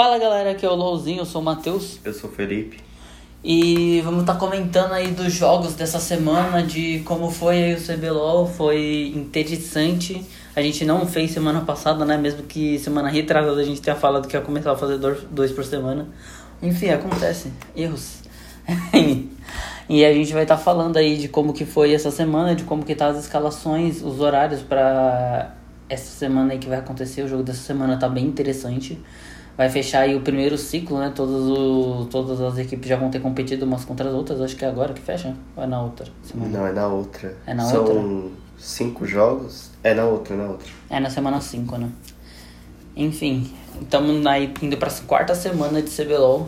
Fala galera, aqui é o LOLzinho, eu sou o Matheus Eu sou o Felipe. e vamos estar comentando aí dos jogos dessa semana, de como foi aí o CBLOL, foi interessante. A gente não fez semana passada, né? Mesmo que semana retrasada a gente tenha falado que ia começar a fazer dois- por semana. Enfim, acontece, erros. e a gente vai estar falando aí de como que foi essa semana, de como que tá as escalações, os horários pra essa semana aí que vai acontecer. O jogo dessa semana tá bem interessante. Vai fechar aí o primeiro ciclo, né? Todos o, todas as equipes já vão ter competido umas contra as outras. Acho que é agora que fecha. Ou é na outra semana? Não, é na outra. É na São outra? cinco jogos. É na outra, é na outra. É na semana 5, né? Enfim, estamos indo pra quarta semana de CBLOL.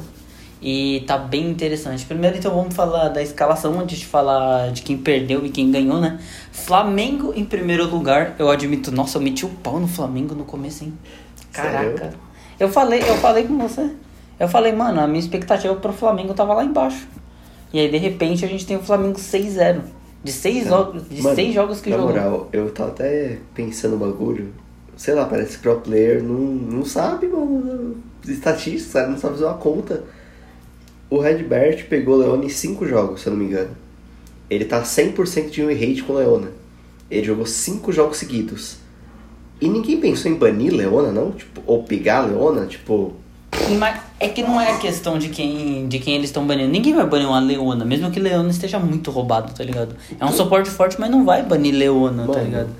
E tá bem interessante. Primeiro, então, vamos falar da escalação antes de falar de quem perdeu e quem ganhou, né? Flamengo em primeiro lugar. Eu admito, nossa, eu meti o pau no Flamengo no começo, hein? Caraca. Sério? Eu falei, eu falei com você. Eu falei, mano, a minha expectativa pro Flamengo tava lá embaixo. E aí, de repente, a gente tem o Flamengo 6-0. De seis, jogos, de Mano, seis jogos que na jogou. moral, eu tava até pensando no bagulho. Sei lá, parece que o pro player não, não sabe, mano. Estatística? Não sabe fazer uma conta. O Redbert pegou o Leona em cinco jogos, se eu não me engano. Ele tá 100% de win rate com o Leona. Ele jogou cinco jogos seguidos. E ninguém pensou em banir Leona, não? Tipo, ou pegar Leona, tipo... Mas é que não é questão de quem, de quem eles estão banindo. Ninguém vai banir uma Leona, mesmo que Leona esteja muito roubado, tá ligado? É um suporte forte, mas não vai banir Leona, tá Mano. ligado?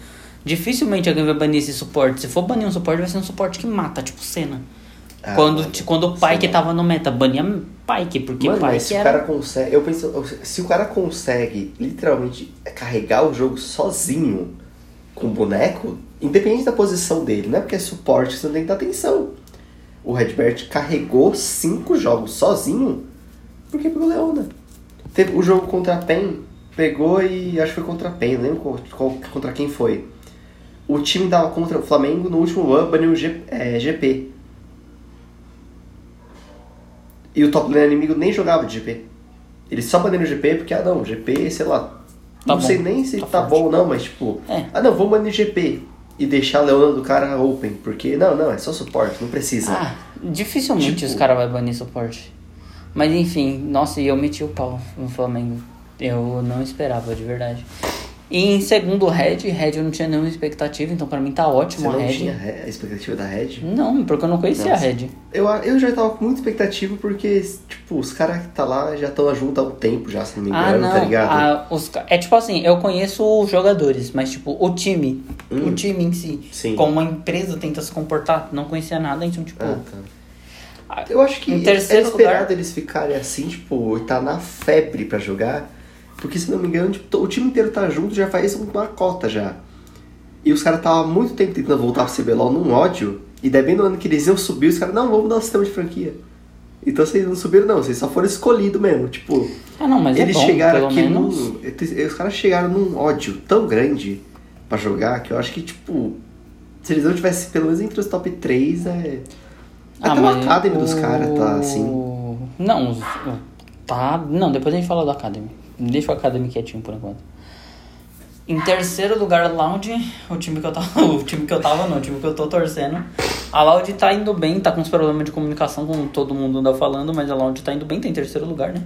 Dificilmente alguém vai banir esse suporte. Se for banir um suporte, vai ser um suporte que mata, tipo Senna. Ah, quando, mano, quando o Pyke Senna. tava no meta, bania Pyke, porque Mano, mas se o era... cara consegue. Eu penso, se o cara consegue literalmente carregar o jogo sozinho com o boneco, independente da posição dele, não é porque é suporte que você não tem que dar atenção. O Redbert carregou cinco jogos sozinho porque pegou Leona. Teve o jogo contra a PEN, pegou e acho que foi contra a PEN, não lembro qual- contra quem foi. O time tava contra o Flamengo no último ano, baniu o G- é, GP. E o top lane inimigo nem jogava de GP. Ele só baniu o GP porque, ah não, GP, sei lá. Tá não sei bom, nem se tá tá, bom ou não, mas tipo, É. ah não, vamos banir GP. E deixar a Leona do cara open, porque não, não, é só suporte, não precisa. Ah, dificilmente Tipo- os caras vão banir suporte. Mas enfim, nossa, e eu meti o pau no Flamengo. Eu não esperava, de verdade. E em segundo, Red. Red eu não tinha nenhuma expectativa, então pra mim tá Você ótimo a não Red. tinha a expectativa da Red? Não, porque eu não conhecia Nossa. a Red. Eu, eu já tava com muita expectativa porque, tipo, os caras que tá lá já estão juntos há um tempo já, se não me engano, Ah, não. tá ligado? ah, os é tipo assim, eu conheço os jogadores, mas tipo, o time. Hum. O time em si. Sim. Como uma empresa tenta se comportar, não conhecia nada, então, tipo. Ah, tá. ah, Eu acho que Em terceiro é esperado lugar- eles ficarem assim, tipo, tá na febre pra jogar. Porque, se não me engano, tipo, o time inteiro tá junto já faz uma cota já. E os caras estavam há muito tempo tentando voltar pro CBLOL num ódio. E daí bem no ano que eles iam subir, os caras, não, vamos mudar o sistema de franquia. Então vocês não subiram não, vocês só foram escolhidos mesmo. Tipo, Ah, não, mas eles é bom, chegaram aqui menos. num. Os caras chegaram num ódio tão grande pra jogar que eu acho que, tipo, se eles não tivessem pelo menos entre os top 3, é. Ah, Até o Academy dos o- caras tá assim. Não, tá. Não, depois a gente fala do Academy. Deixa o Academy quietinho por enquanto. Em terceiro lugar, Loud, o time que eu tava. O time que eu tava não, o time que eu tô torcendo. A Loud tá indo bem, tá com uns problemas de comunicação, como todo mundo anda falando, mas a Loud tá indo bem, tá em terceiro lugar, né?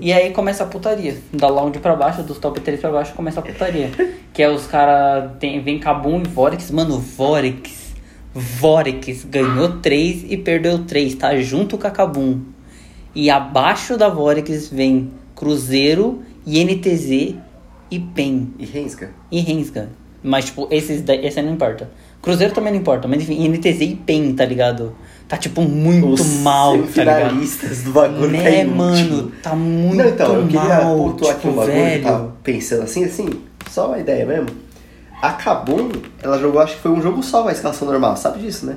E aí começa a putaria. Da Loud pra baixo, dos top 3 pra baixo, começa a putaria. que é os caras. Vem Kabum e Vorex. Mano, Vorex. Vorex ganhou 3 e perdeu 3, tá? Junto com a Kabum. E abaixo da Vorex vem Cruzeiro, INTZ e PEN. E Rensga? E Rensga. Mas, tipo, esses daí, esse aí não importa. Cruzeiro também não importa, mas enfim, INTZ e PEN, tá ligado? Tá, tipo, muito Os mal, tá ligado? do bagulho tá Né, inútil. mano? Tá muito Não, então, eu queria mal, pontuar tipo, aqui um bagulho que velho. tava pensando assim, assim, só uma ideia mesmo. A Kabum, ela jogou, acho que foi um jogo só a escalação normal, sabe disso, né?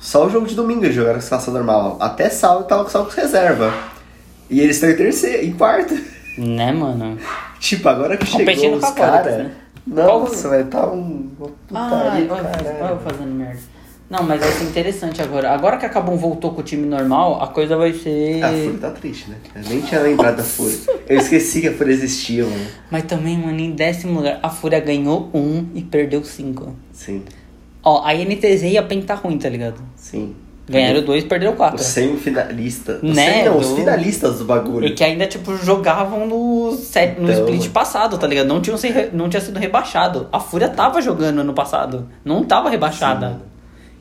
Só o jogo de domingo eles jogaram a escalação normal. Até sábado tava só com reserva. E eles estão em terceiro, em quarto. Né, mano? tipo, agora que Competindo chegou com os caras. né? Nossa, vai tá um. Uma Ah, putaria do olha caralho. eu fazendo merda. Não, mas vai ser interessante agora. Agora que a Cabum voltou com o time normal, a coisa vai ser. A Fúria tá triste, né? Eu nem tinha lembrado da Fúria. Eu esqueci que a Fúria existia, mano. Mas também, mano, em décimo lugar, a Fúria ganhou um e perdeu cinco. Sim, Ó, a NTZ e a PEN tá ruim, tá ligado? sim. Ganharam dois, perderam quatro. Os semifinalistas. Os Né, não, os finalistas do bagulho. E que ainda, tipo, jogavam no, set, no Então, split passado, tá ligado? Não, tinham se não tinha sido rebaixado. A Fúria tava jogando ano passado. Não tava rebaixada. Sim.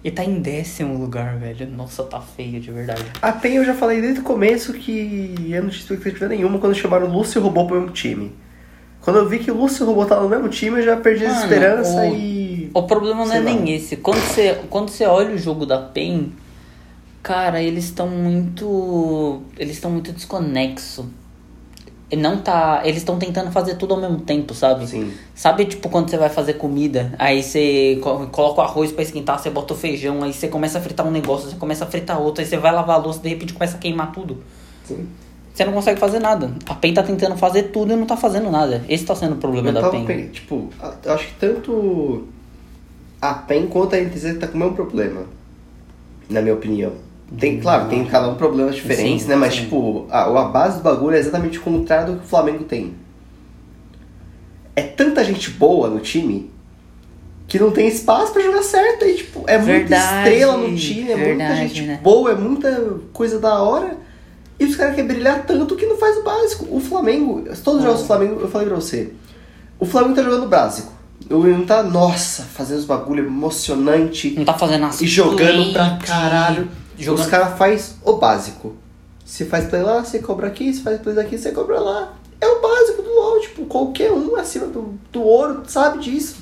E tá em décimo lugar, velho. Nossa, tá feio de verdade. A PEN eu já falei desde o começo que eu não tinha expectativa nenhuma quando chamaram o Lúcio e o Robô pro mesmo time. Quando eu vi que o Lúcio e o Robô estavam no mesmo time, eu já perdi a Mano, esperança o- e. O problema não é Sei lá. nem esse. Quando você, quando você olha o jogo da PEN, cara, eles estão muito. Eles estão muito desconexos. Não tá. Eles estão tentando fazer tudo ao mesmo tempo, sabe? Sim. Sabe, tipo, quando você vai fazer comida, aí você co- coloca o arroz pra esquentar, você bota o feijão, aí você começa a fritar um negócio, você começa a fritar outro, aí você vai lavar a louça, de repente começa a queimar tudo. Sim. Você não consegue fazer nada. A PEN tá tentando fazer tudo e não tá fazendo nada. Esse tá sendo o problema da PEN. pen- tipo, a- eu acho que tanto a PEN quanto a NTZ tá com o mesmo problema. Na minha opinião. Tem, claro, tem cada um problemas diferentes, Sim, né? Mas, sim. tipo, a, a base do bagulho é exatamente o contrário do que o Flamengo tem. É tanta gente boa no time que não tem espaço pra jogar certo. E, tipo, é muita Verdade, estrela no time, é muita verdade, gente né? boa, é muita coisa da hora. E os caras querem brilhar tanto que não faz o básico. O Flamengo, todos os jogos do Flamengo, eu falei pra você. O Flamengo tá jogando básico. O não tá, nossa, fazendo os bagulho emocionante Não tá fazendo as e jogando pra caralho. Jogando... Os caras faz o básico. Se faz play lá, você cobra aqui. Se faz play daqui, você cobra lá. É o básico do LoL. Tipo, qualquer um acima do, do ouro sabe disso.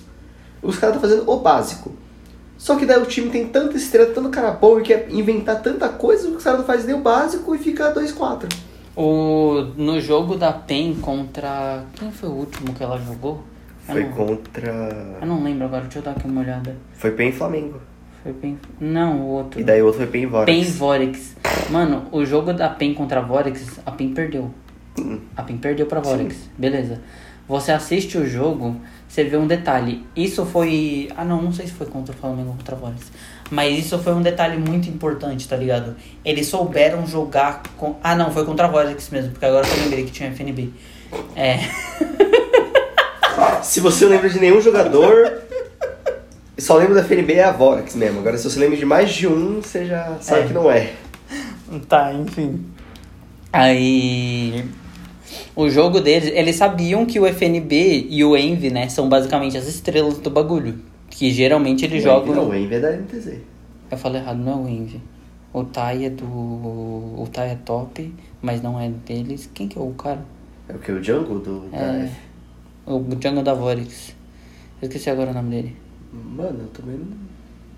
Os caras estão fazendo o básico. Só que daí o time tem tanta estrela, tanto cara bom e quer inventar tanta coisa, os caras não fazem nem o básico e fica 2-4. O, no jogo da PEN contra. Quem foi o último que ela jogou? Eu Foi não, contra. eu não lembro agora, deixa eu dar aqui uma olhada. Foi PEN e Flamengo. Foi PEN. Não, o outro. E daí o outro foi PEN Vorax. PEN Vorex. Mano, o jogo da PEN contra a Vorex, a PEN perdeu. Hum. A PEN perdeu pra Vorex. Beleza. Você assiste o jogo, você vê um detalhe. Isso foi. Ah, não, não sei se foi contra o Flamengo ou contra a Vorex. Mas isso foi um detalhe muito importante, tá ligado? Eles souberam jogar com. Ah, não, foi contra a Vorex mesmo, porque agora eu lembrei que tinha FNB. É. Se você não lembra de nenhum jogador, só lembra da FNB é a Vorax mesmo. Agora, se você lembra de mais de um, você já sabe É. que não é. Tá, enfim. Aí. O jogo deles, eles sabiam que o FNB e o Envy, né, são basicamente as estrelas do bagulho. Que geralmente eles jogam. Não, o Envy é da NTZ. Eu falei errado, não é o Envy. O Tai é do. O Tai é top, mas não é deles. Quem que é o cara? É o que? O Jungle do, da É. F? O Django da Vorex. Eu esqueci agora o nome dele. Mano, eu também não.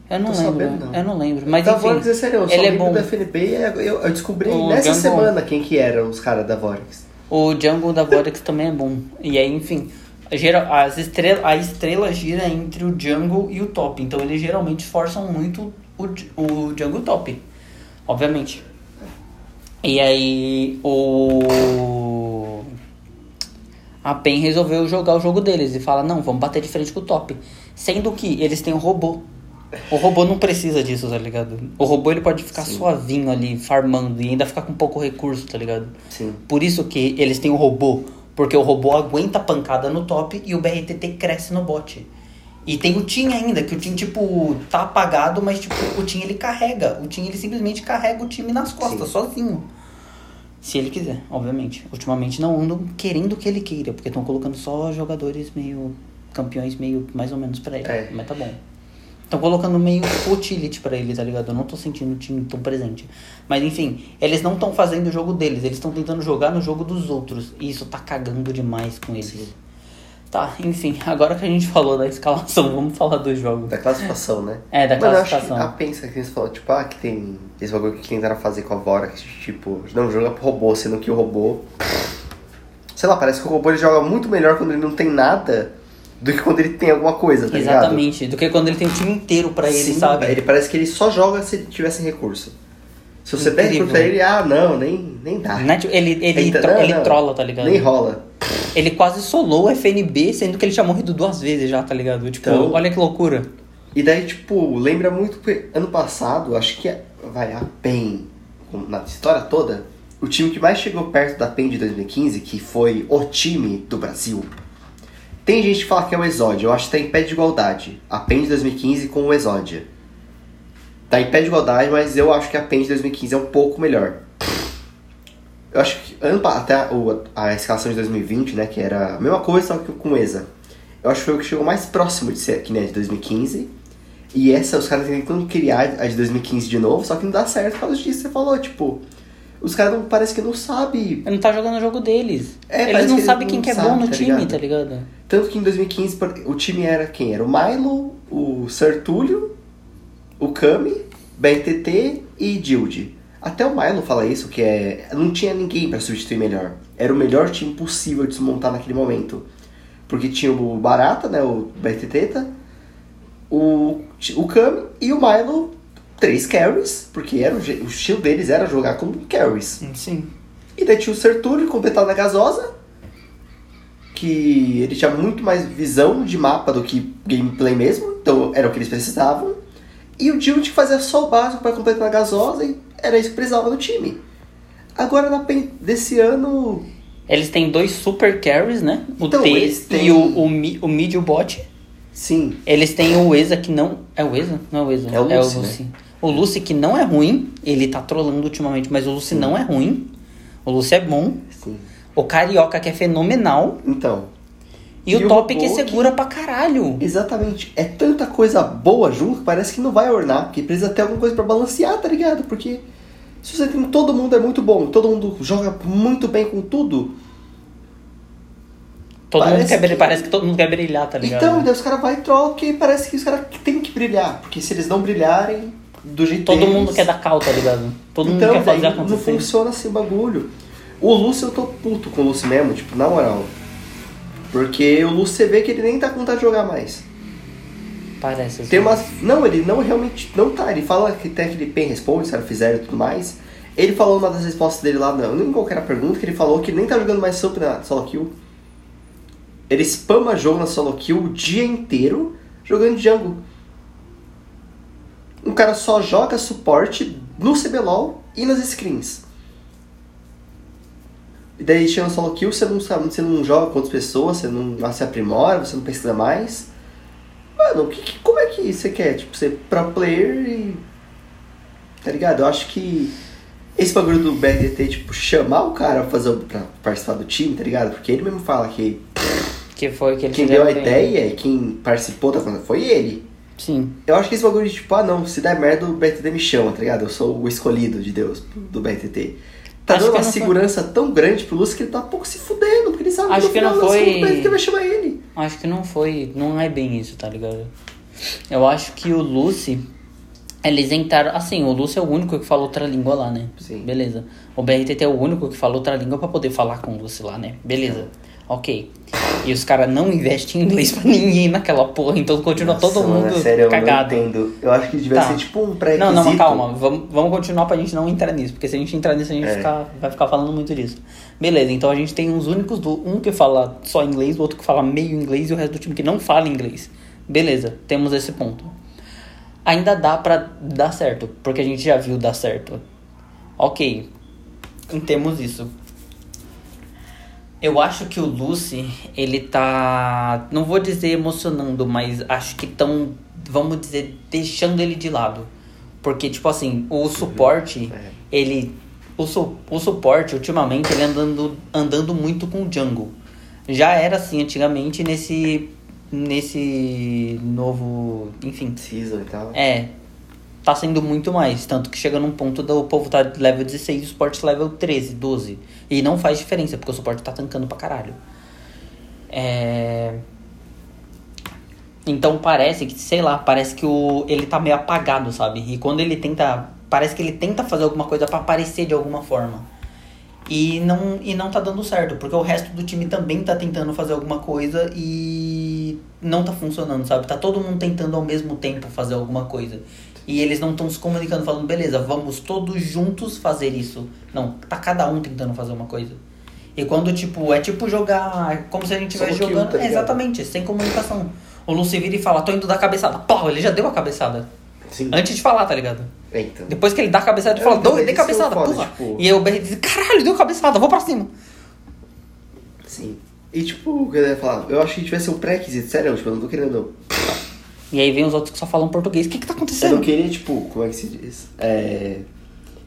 Eu não lembro. sabendo, não. Eu não lembro. Mas da enfim. É sério, eu ele é bom. da FNB e eu, eu descobri O nessa Jungle- semana quem que eram os caras da Vorax. O Jungle da Vorax também é bom. E aí, enfim, gera, as estrela, a estrela gira entre o Jungle e o top. Então eles geralmente forçam muito o, o Jungle top. Obviamente. E aí o. A PEN resolveu jogar o jogo deles e fala, não, vamos bater de frente com o top. Sendo que eles têm um robô. O robô não precisa disso, tá ligado? O robô ele pode ficar Sim. suavinho ali, farmando, e ainda ficar com pouco recurso, tá ligado? Sim. Por isso que eles têm o robô. Porque o robô aguenta a pancada no top e o BRTT cresce no bot. E tem o Tim ainda, que o Tim, tipo, tá apagado, mas, tipo, o Tim ele carrega. O Tim ele simplesmente carrega o time nas costas, Sim. sozinho. Se ele quiser, obviamente. Ultimamente não andam querendo que ele queira, porque estão colocando só jogadores meio. campeões meio mais ou menos pra ele. É. Mas tá bom. Estão colocando meio utility pra ele, tá ligado? Eu não tô sentindo o time tão presente. Mas enfim, eles não estão fazendo o jogo deles, eles estão tentando jogar no jogo dos outros. E isso tá cagando demais com eles. Sim. Tá, enfim, agora que a gente falou da escalação, vamos falar dos jogos. Da classificação, né? É, da Mano, eu acho que classificação. a pensa que você falou, tipo, ah, que tem esse bagulho que tentaram fazer com a Vorax, tipo, não joga pro robô, sendo que o robô. Sei lá, parece que o robô ele joga muito melhor quando ele não tem nada do que quando ele tem alguma coisa, tá ligado? Exatamente, do que quando ele tem o time inteiro pra ele, Sim, sabe? Ele parece que ele só joga se ele tivesse recurso. Se você Incrível. recurso pra ele, ah, não, nem, nem dá. Né? Tipo, Ele, ele, Então, tro- não, ele não. trola, tá ligado? Nem rola. Ele quase solou o FNB, sendo que ele tinha morrido duas vezes já, tá ligado? Tipo, Então- olha que loucura. E daí, tipo, lembra muito que ano passado, acho que é- vai a PEN, na história toda, o time que mais chegou perto da PEN de 2015, que foi o time do Brasil. Tem gente que fala que é o Exódia, eu acho que tá em pé de igualdade. A PEN de 2015 com o Exódia. Tá em pé de igualdade, mas eu acho que a PEN de 2015 é um pouco melhor. Eu acho que ano, até a, o- a escalação de 2020, né, que era a mesma coisa, só que com o ESA. Eu acho que foi o que chegou mais próximo de ser que nem a de 2015. E essa, os caras tentando criar a de 2015 de novo, só que não dá certo por causa disso você falou, tipo... Os caras não, parece que não sabem não tá jogando o jogo deles. É, eles não que sabem quem não que é sabem, bom no tá time, ligado? tá ligado? Tanto que em 2015 por- o time era quem? Era o Milo, o Sertúlio, o Kami, BRTT e Dilde. Até o Milo fala isso, que é. Não tinha ninguém pra substituir melhor. Era o melhor time possível de se montar naquele momento. Porque tinha o Barata, né? O BRTT, o, o Kami e o Milo, três carries, porque era o, o estilo deles era jogar como carries. Sim. E daí tinha o Sertúlio completado na gasosa, que ele tinha muito mais visão de mapa do que gameplay mesmo, então era o que eles precisavam. E o Jilt que fazia só o básico para completar na gasosa e era isso que precisava no time. Agora na PEN desse ano. Eles têm dois super carries, né? O Então, T têm- e o, o, mi- o mid e o bot. Sim, Eles têm o Eza que não. É o Eza? Não é o Eza. É o Lucy, né? O Lucy que não é ruim. Ele tá trolando ultimamente, mas o Lucy não é ruim. O Lucy é bom. sim. O Carioca que é fenomenal. Então, E, E o o Top que robô segura pra caralho. exatamente. É tanta coisa boa junto que parece que não vai ornar, porque precisa ter alguma coisa para balancear, tá ligado? Porque se você tem todo mundo é muito bom, todo mundo joga muito bem com tudo, Todo mundo Parece quer brilhar, que- parece que todo mundo quer brilhar, tá ligado? Então, daí os caras vão e trocam e parece que os caras têm que brilhar. Porque se eles não brilharem do jeito Todo deles... mundo quer dar cal, tá ligado? Todo então, mundo quer fazer daí não acontecer. funciona assim o bagulho. O Lúcio, eu tô puto com o Lúcio mesmo, tipo, na moral. Porque o Lúcio, você vê que ele nem tá com vontade de jogar mais. Parece assim. Tem umas... Não, ele não realmente não tá. Ele fala que tem aquele pen responde, os caras fizeram e tudo mais. Ele falou numa das respostas dele lá, não, nem qualquer pergunta, que ele falou que ele nem tá jogando mais Sup na solo kill. Ele spama jogo na solo kill o dia inteiro jogando jungle. Um cara só joga suporte no CBLOL e nas screens. E daí chega no solo kill, você não sabe, você não joga com outras pessoas, você não se aprimora, você não pesquisa mais. Mano, que, que- como é que você quer? Tipo, ser pro player e. Tá ligado? Eu acho que esse bagulho do BRDT, tipo, chamar o cara pra, fazer, pra participar do time, tá ligado? Porque ele mesmo fala que Que foi que ele quem deu a ideia e quem participou da coisa foi ele. Sim. Eu acho que esse bagulho de tipo, ah não, se der merda o BRTT me chama, tá ligado? Eu sou o escolhido de Deus do BRTT. Tá Acho dando que uma não foi- segurança tão grande pro Lúcio que ele tá um pouco se fudendo, porque ele sabe Acho no que não final foi- BRTT vai chamar ele. Acho que não foi. Não é bem isso, tá ligado? Eu acho que o Lucy. Eles entraram. Assim, o Lucy é o único que fala outra língua lá, né? Sim. Beleza. O BRTT é o único que fala outra língua pra poder falar com o Lucy lá, né? Beleza. Ok. E os caras não investem em inglês pra ninguém naquela porra, então continua todo Nossa, mano, mundo é sério, cagado. Eu não entendo. Eu acho que devia Tá. ser tipo um pré-requisito. Não, não, calma. Vamos, vamos continuar pra gente não entrar nisso. Porque se a gente entrar nisso, a gente É. ficar- vai ficar falando muito disso. Beleza, então a gente tem uns únicos do. Um que fala só inglês, o outro que fala meio inglês e o resto do time que não fala inglês. Beleza, temos esse ponto. Ainda dá pra dar certo, porque a gente já viu dar certo. Ok, temos isso. Eu acho que o Lucy, ele tá. Não vou dizer emocionando, mas acho que tão, vamos dizer, deixando ele de lado. Porque, tipo assim, o suporte, É. ele. O, su, o suporte, ultimamente, ele andando, andando muito com o jungle. Já era assim antigamente nesse. Nesse novo. Enfim. Season e tal. É. Tá sendo muito mais. Tanto que chega num ponto do povo tá level 16 e o suporte level 13, 12. E não faz diferença, porque o suporte tá tancando pra caralho. É. Então parece que, sei lá, parece que o, ele tá meio apagado, sabe? E quando ele tenta. Parece que ele tenta fazer alguma coisa pra aparecer de alguma forma. E não, e não tá dando certo, porque o resto do time também tá tentando fazer alguma coisa e não tá funcionando, sabe? Tá todo mundo tentando ao mesmo tempo fazer alguma coisa. E eles não estão se comunicando, falando, beleza, vamos todos juntos fazer isso. Não, tá cada um tentando fazer uma coisa. E quando, tipo, é tipo jogar como se a gente estivesse jogando. tá é, exatamente, sem comunicação. O Lucy vira e fala, tô indo dar cabeçada. Pô, ele já deu a cabeçada. Sim. Antes de falar, tá ligado? É, então. Depois que ele dá a cabeçada, ele É, fala, dou, dei são cabeçada, foda, porra. tipo- E aí o BR diz, caralho, deu cabeçada, vou pra cima. Sim. E tipo, o que eu ia falar, eu acho que devia ser um pré-requisito, sério, tipo, eu não tô querendo E aí vem os outros que só falam português. O que que tá Eu acontecendo? não queria, tipo, como é que se diz? É.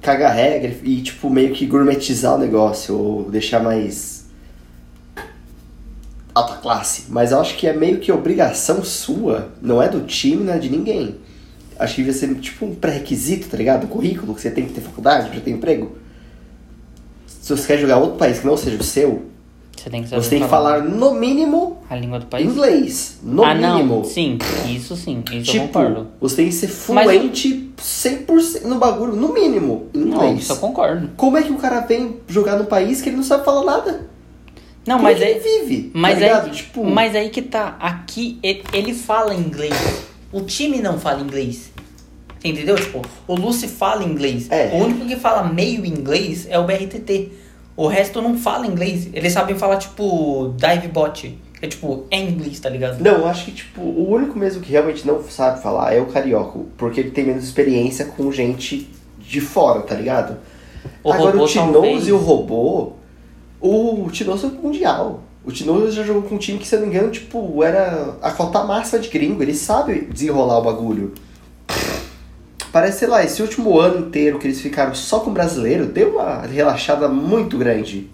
Cagar regra e, tipo, meio que gourmetizar o negócio, ou deixar mais. alta classe. Mas eu acho que é meio que obrigação sua, não é do time, não é de ninguém. Acho que devia ser, tipo, um pré-requisito, tá ligado? Do currículo, que você tem que ter faculdade pra ter emprego. Se você quer jogar outro país que não seja o seu, Você tem que você tem que falar, no mínimo, a língua do país. inglês. No ah, mínimo. não. Sim, isso sim. Isso eu Tipo, concordo. você tem que ser Mas- fluente 100% no bagulho, no mínimo, em Não, inglês. isso eu concordo. Como é que o cara vem jogar num país que ele não sabe falar nada? Não, Como mas é ele vive? Mas, tá ligado? aí, Tipo, mas aí que tá. Aqui ele, fala inglês. O time não fala inglês. Entendeu? Tipo, o Lucy fala inglês. É. O único que fala meio inglês é o BRTT. O resto não fala inglês. Eles sabem falar, tipo, dive bot. É tipo, é inglês, tá ligado? Não, eu acho que, tipo, o único mesmo que realmente não sabe falar é o carioca, porque ele tem menos experiência com gente de fora, tá ligado? O Agora robô o Tinoz e o robô, o Tinoz foi pro Mundial. O Tinoz já jogou com um time que, se eu não me engano, tipo, era a cota máxima de gringo. Ele sabe desenrolar o bagulho. Parece, sei lá, esse último ano inteiro que eles ficaram só com brasileiro, deu uma relaxada muito grande.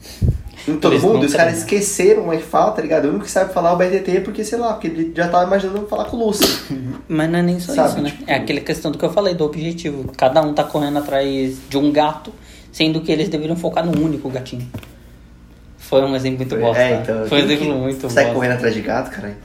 Em todo Eles mundo, os caras esqueceram como é que fala, tá ligado? O único que sabe falar é o BRTT, porque, sei lá, porque ele já tava imaginando falar com o Lúcio. Mas não é nem só Sabe, isso, né? tipo- É aquela questão do que eu falei, do objetivo. Cada um tá correndo atrás de um gato, sendo que eles deveriam focar num único gatinho. Foi um exemplo muito bosta. é, então. Foi um exemplo muito Sai bosta. correndo atrás de gato, caralho.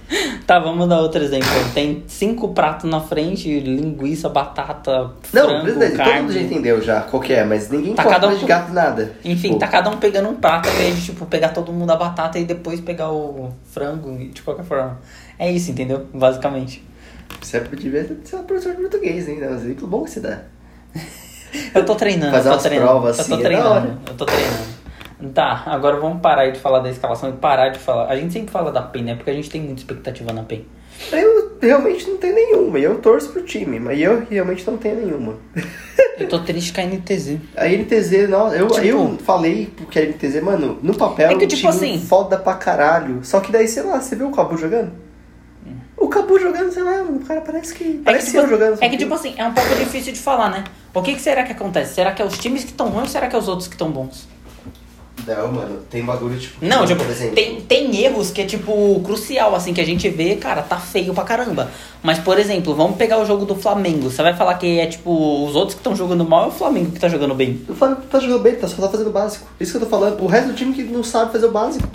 Tá, vamos dar outro exemplo. Tem cinco pratos na frente, linguiça, batata, Não, frango, todo carne. mundo já entendeu já qual que é, mas ninguém Tá corre cada um atrás de gato nada. Enfim, Tipo, tá cada um pegando um prato ao invés de, tipo, pegar todo mundo a batata e depois pegar o frango, de qualquer forma. É isso, entendeu? Basicamente. Você devia ser uma professora de português, hein? É um exemplo bom que você dá. Eu tô treinando, Fazer eu tô umas treinando. provas eu assim, tô é da treinando, hora. eu tô treinando. Tá, agora vamos parar aí de falar da escalação e parar de falar. A gente sempre fala da PEN, né? Porque a gente tem muita expectativa na PEN. Eu realmente não tenho nenhuma, e eu torço pro time, mas eu realmente não tenho nenhuma. Eu tô triste com a NTZ. A NTZ, não, eu, Tipo- eu falei porque a NTZ, mano, no papel É que, tipo assim- foda pra caralho. Só que daí, sei lá, você viu o Cabu jogando? O Cabu jogando, sei lá, o cara parece que. É que, Parece tipo, eu jogando. é que, tipo assim, é um pouco difícil de falar, né? O que, que será que acontece? Será que é os times que estão ruins ou será que é os outros que estão bons? Não, mano, tem bagulho tipo. Não, tipo, por exemplo. tem, tem erros que é, tipo, crucial, assim, que a gente vê, cara, tá feio pra caramba. Mas, por exemplo, vamos pegar o jogo do Flamengo. Você vai falar que é, tipo, os outros que estão jogando mal é o Flamengo que tá jogando bem. O Flamengo tá jogando bem, tá só tá fazendo o básico. Isso que eu tô falando. O resto do time que não sabe fazer o básico.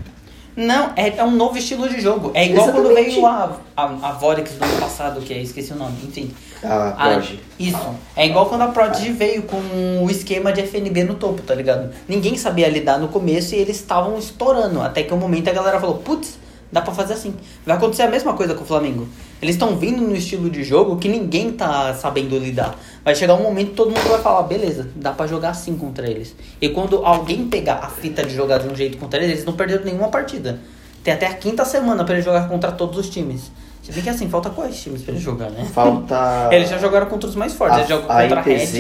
Não, é, é um novo estilo de jogo. É igual quando Exatamente. veio a, a, a Vorex do ano passado, que é, esqueci o nome, enfim. Ah, A- pode. isso. É igual quando a Prodigy veio com o esquema de FNB no topo, tá ligado? Ninguém sabia lidar no começo e eles estavam estourando. Até que um momento a galera falou, putz, dá pra fazer assim. Vai acontecer a mesma coisa com o Flamengo. Eles estão vindo no estilo de jogo que ninguém tá sabendo lidar. Vai chegar um momento que todo mundo vai falar, beleza, dá pra jogar assim contra eles. E quando alguém pegar a fita de jogar de um jeito contra eles, eles não perderam nenhuma partida. Tem até a quinta semana pra eles jogar contra todos os times. Se bem que assim, falta quais times pra eles jogar, né? Falta. Eles já jogaram contra os mais fortes. Eles jogam a, a contra a Red. NTZ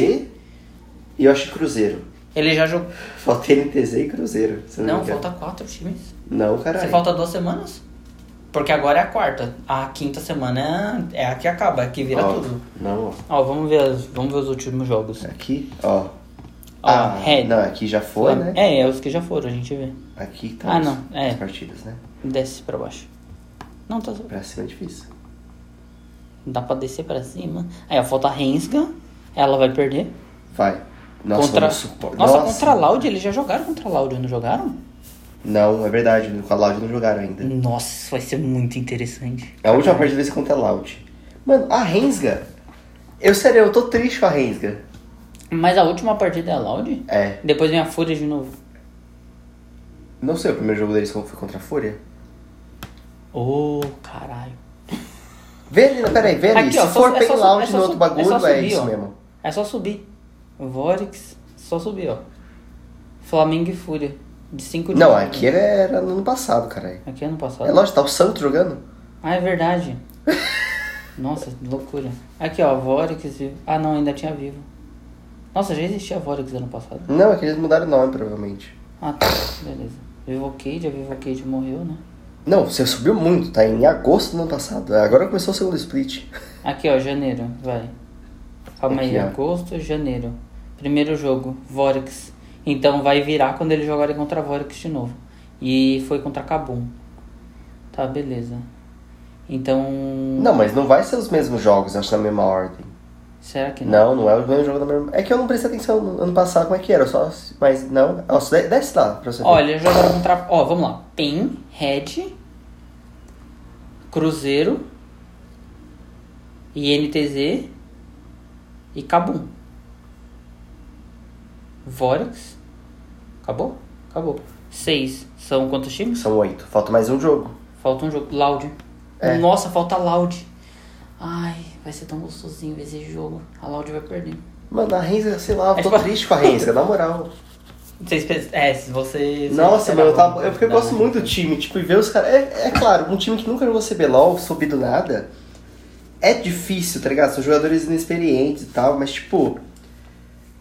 e eu acho que Cruzeiro. Ele já jogou. Falta NTZ e Cruzeiro. Não, engano. falta quatro times. Não, caralho. Você falta duas semanas? Porque agora é a quarta. A quinta semana é a que acaba, a que vira Ó, tudo. Não, Ó, vamos ver, as- vamos ver os últimos jogos. ó. Aqui, ó. Ó, ah, Red. Não, aqui já foi, né? É, é os que já foram, a gente vê. Aqui tá Ah, os- não, é. as partidas, né? Desce pra baixo. Não, tá. Pra cima é difícil. Dá pra descer pra cima. Aí, ó, falta a Rensga. Ela vai perder. Vai. Nossa, contra... no suporte. Nossa, contra a Loud, eles já jogaram contra a Loud, não jogaram? Não, é verdade. Com a Loud não jogaram ainda. Nossa, isso vai ser muito interessante. A última partida vai ser contra a Loud. Mano, a Rensga. Eu, sério, eu tô triste com a Rensga. Mas a última partida é a Loud? É. Depois vem a Fúria de novo. Não sei, o primeiro jogo deles foi contra a Fúria. Ô, caralho. Vê ali, não, peraí, vê ali. Aqui, ó, Se for é bem só su- Loud é no outro su- bagulho, é só é, subir, isso ó. mesmo. É só subir. Vorix, só subir, ó. Flamengo e Fúria. De 5 de Não, maio. aqui era, era no ano passado, caralho. Aqui é ano passado. É lógico, tá o Santos jogando. Ah, é verdade. Nossa, que loucura. Aqui, ó, Vorix. Vivo. Ah, não, ainda tinha vivo. Nossa, já existia Vorix ano passado. Não, é que eles mudaram o nome, provavelmente. Ah, tá. Beleza. Vivocade, a Vivocade morreu, né? Não, você subiu muito, tá? Em agosto do ano passado. Agora começou o segundo split. Aqui, ó, janeiro, vai. Calma aí, Aqui, ó. agosto, janeiro. Primeiro jogo, Vorex. Então vai virar quando eles jogarem contra Vorex de novo. E foi contra Kabum. Tá, beleza. Então. Não, mas não vai ser os mesmos jogos, acho, na mesma ordem. Será que não? Não, não é o mesmo jogo da mesma. É que eu não prestei atenção no ano passado como é que era, só. Mas não. De- desce lá pra você ver. Olha, jogaram contra. Ó, vamos lá. PEN, Red, Cruzeiro, INTZ e Cabum. Vorex. Acabou? Acabou. Seis. São quantos times? São oito. Falta mais um jogo. Falta um jogo. Loud. É. Nossa, falta Loud. Ai, vai ser tão gostosinho ver esse jogo. A Loud vai perder. Mano, a Renza, sei lá, eu É tô tipo- triste com a Renza, na moral. Vocês É, se você. Nossa, mano, eu, tava, bom, eu, porque eu gosto muito do time, tipo, e ver os caras. É, é claro, um time que nunca jogou CBLOL, soube do nada, é difícil, tá ligado? São jogadores inexperientes e tal, mas tipo.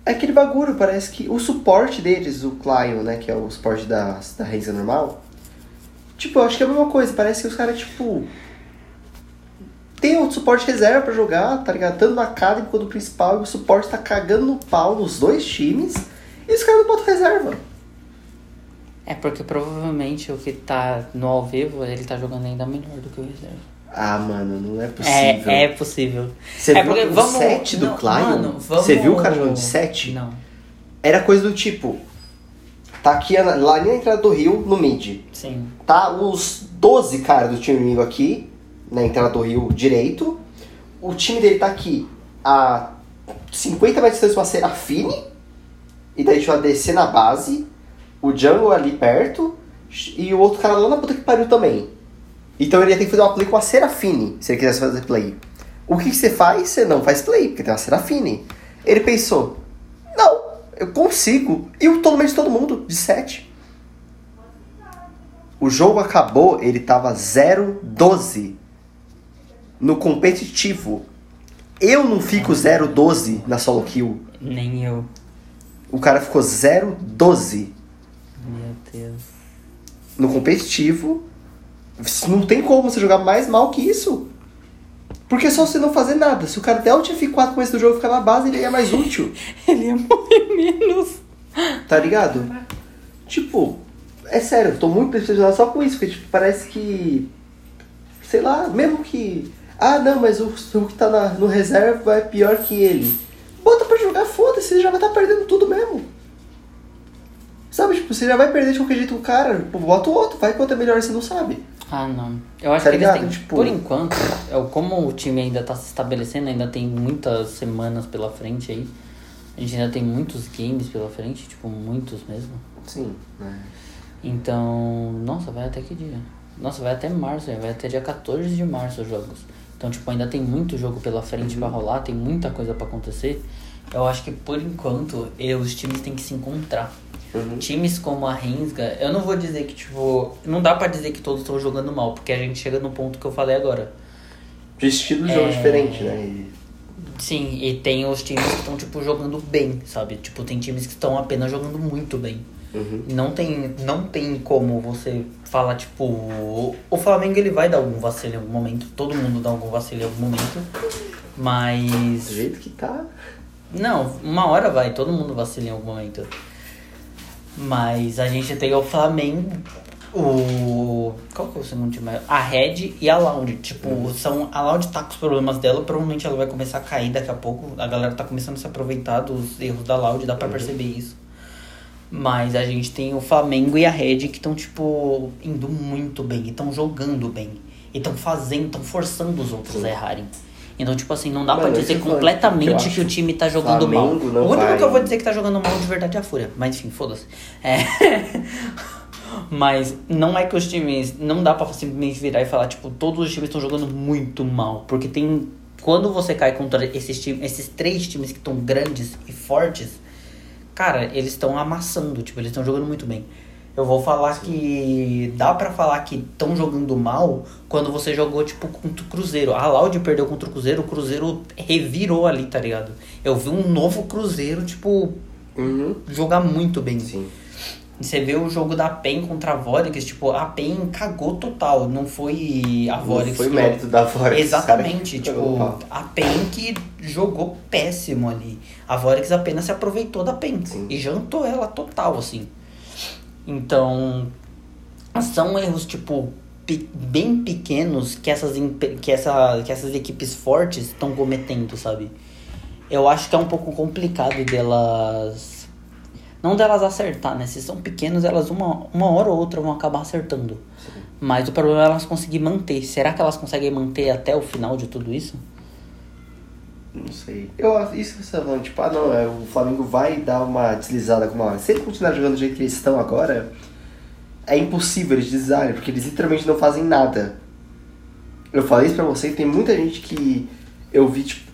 É aquele bagulho, parece que o suporte deles, o Clion, né, que é o suporte da, da Renza normal, tipo, eu acho que é a mesma coisa, parece que os caras, tipo. Tem o suporte reserva pra jogar, tá ligado? Tanto na Academy quanto no principal, e o suporte tá cagando no pau nos dois times, e os caras não botam reserva. É porque provavelmente o que tá no ao vivo, ele tá jogando ainda melhor do que o reserva. Ah, mano, não é possível. É, é possível. Você é viu porque o vamos- set do não, vamos- Você viu o cara jogando de set? Não. Era coisa do tipo. Tá aqui lá na entrada do rio, no mid. Sim. Tá os 12 caras do time inimigo aqui, na entrada do rio direito. O time dele tá aqui a 50 metros de distância, uma Serafine. E daí a gente vai descer na base. O jungle ali perto. E o outro cara lá na puta que pariu também. Então ele ia ter que fazer uma play com a Serafine, se ele quisesse fazer play. O que, que você faz? Você não faz play, porque tem uma Serafine. Ele pensou, não, eu consigo. E eu tô no meio de todo mundo, de 7. O jogo acabou, ele tava 0-12 no competitivo. Eu não fico 0-12 na solo kill. Nem eu. O cara ficou 0-12 Meu Deus. no competitivo. Não tem como você jogar mais mal que isso. Porque é só você não fazer nada. Se o cara der Alt F4 com esse do jogo ficar na base, ele é mais útil. Ele ia morrer menos. Tá ligado? Tipo, é sério, eu tô muito decepcionado só com isso, porque tipo, parece que. Sei lá, mesmo que. Ah não, mas o, o que tá na- no reserva é pior que ele. Bota pra jogar, foda-se, ele já vai estar perdendo tudo mesmo. Sabe, tipo, você já vai perder de qualquer jeito o cara, bota o outro, vai quanto é melhor você não sabe. Ah, não. Eu acho Tá que eles ligado? têm. Tipo- Por enquanto, é como o time ainda tá se estabelecendo, ainda tem muitas semanas pela frente aí. A gente ainda tem muitos games pela frente, tipo, muitos mesmo. Sim, né? Então, nossa, vai até que dia? Nossa, vai até março, vai até dia 14 de março os jogos. Então, tipo, ainda tem muito jogo pela frente pra rolar, tem muita coisa pra acontecer. Eu acho que por enquanto os times têm que se encontrar. Uhum. Times como a Rensga, eu não vou dizer que, tipo, não dá pra dizer que todos estão jogando mal, porque a gente chega no ponto que eu falei agora. De estilo de jogo É. diferente, né? E- Sim, e tem os times que estão, tipo, jogando bem, sabe? Tipo, tem times que estão apenas jogando muito bem. Uhum. Não tem, não tem como você falar, tipo, o o Flamengo ele vai dar algum vacilo em algum momento, todo mundo dá algum vacilo em algum momento, mas. Do jeito que tá. Não, uma hora vai, todo mundo vacila em algum momento. Mas a gente tem o Flamengo, o. Qual que é o segundo time? A Red e a Loud. Tipo, são. A Loud tá com os problemas dela, provavelmente ela vai começar a cair daqui a pouco. A galera tá começando a se aproveitar dos erros da Loud, dá pra perceber isso. Mas a gente tem o Flamengo e a Red que estão, tipo, indo muito bem, e estão jogando bem. E estão fazendo, estão forçando os outros a errarem. Então, tipo assim, não dá isso dizer falo, completamente que acho o time tá jogando mal. Flamengo não O único vai- que eu vou dizer que tá jogando mal de verdade é a Fúria. Mas enfim, foda-se. É. Mas não é que os times. Não dá pra simplesmente virar e falar, tipo, todos os times estão jogando muito mal. Porque tem. Quando você cai contra esses, times, esses três times que estão grandes e fortes, cara, eles estão amassando, tipo, eles estão jogando muito bem. Eu vou falar que dá pra falar que estão jogando mal quando você jogou, tipo, contra o Cruzeiro. A Loud perdeu contra o Cruzeiro, o Cruzeiro revirou ali, tá ligado? Eu vi um novo Cruzeiro, tipo, Uhum. jogar muito bem. Sim. Você vê o jogo da PEN contra a Vorix, tipo, a PEN cagou total. Não foi a Vorix. Não foi que- mérito da Vorex. Exatamente, tipo, a PEN que jogou péssimo ali. A Vorix apenas se aproveitou da PEN Sim. e jantou ela total, assim. Então, são erros, tipo, pe- bem pequenos que essas, que essa, que essas equipes fortes estão cometendo, sabe? Eu acho que é um pouco complicado delas. Não delas acertar, né? Se são pequenos, elas uma, uma hora ou outra vão acabar acertando. Mas o problema é elas conseguir manter. Será que elas conseguem manter até o final de tudo isso? Não sei. Eu, isso que você tá falando, tipo, ah não, é, o Flamengo vai dar uma deslizada com uma hora. Se ele continuar jogando do jeito que eles estão agora, é impossível eles deslizarem, porque eles literalmente não fazem nada. Eu falei isso pra você e tem muita gente que eu vi, tipo,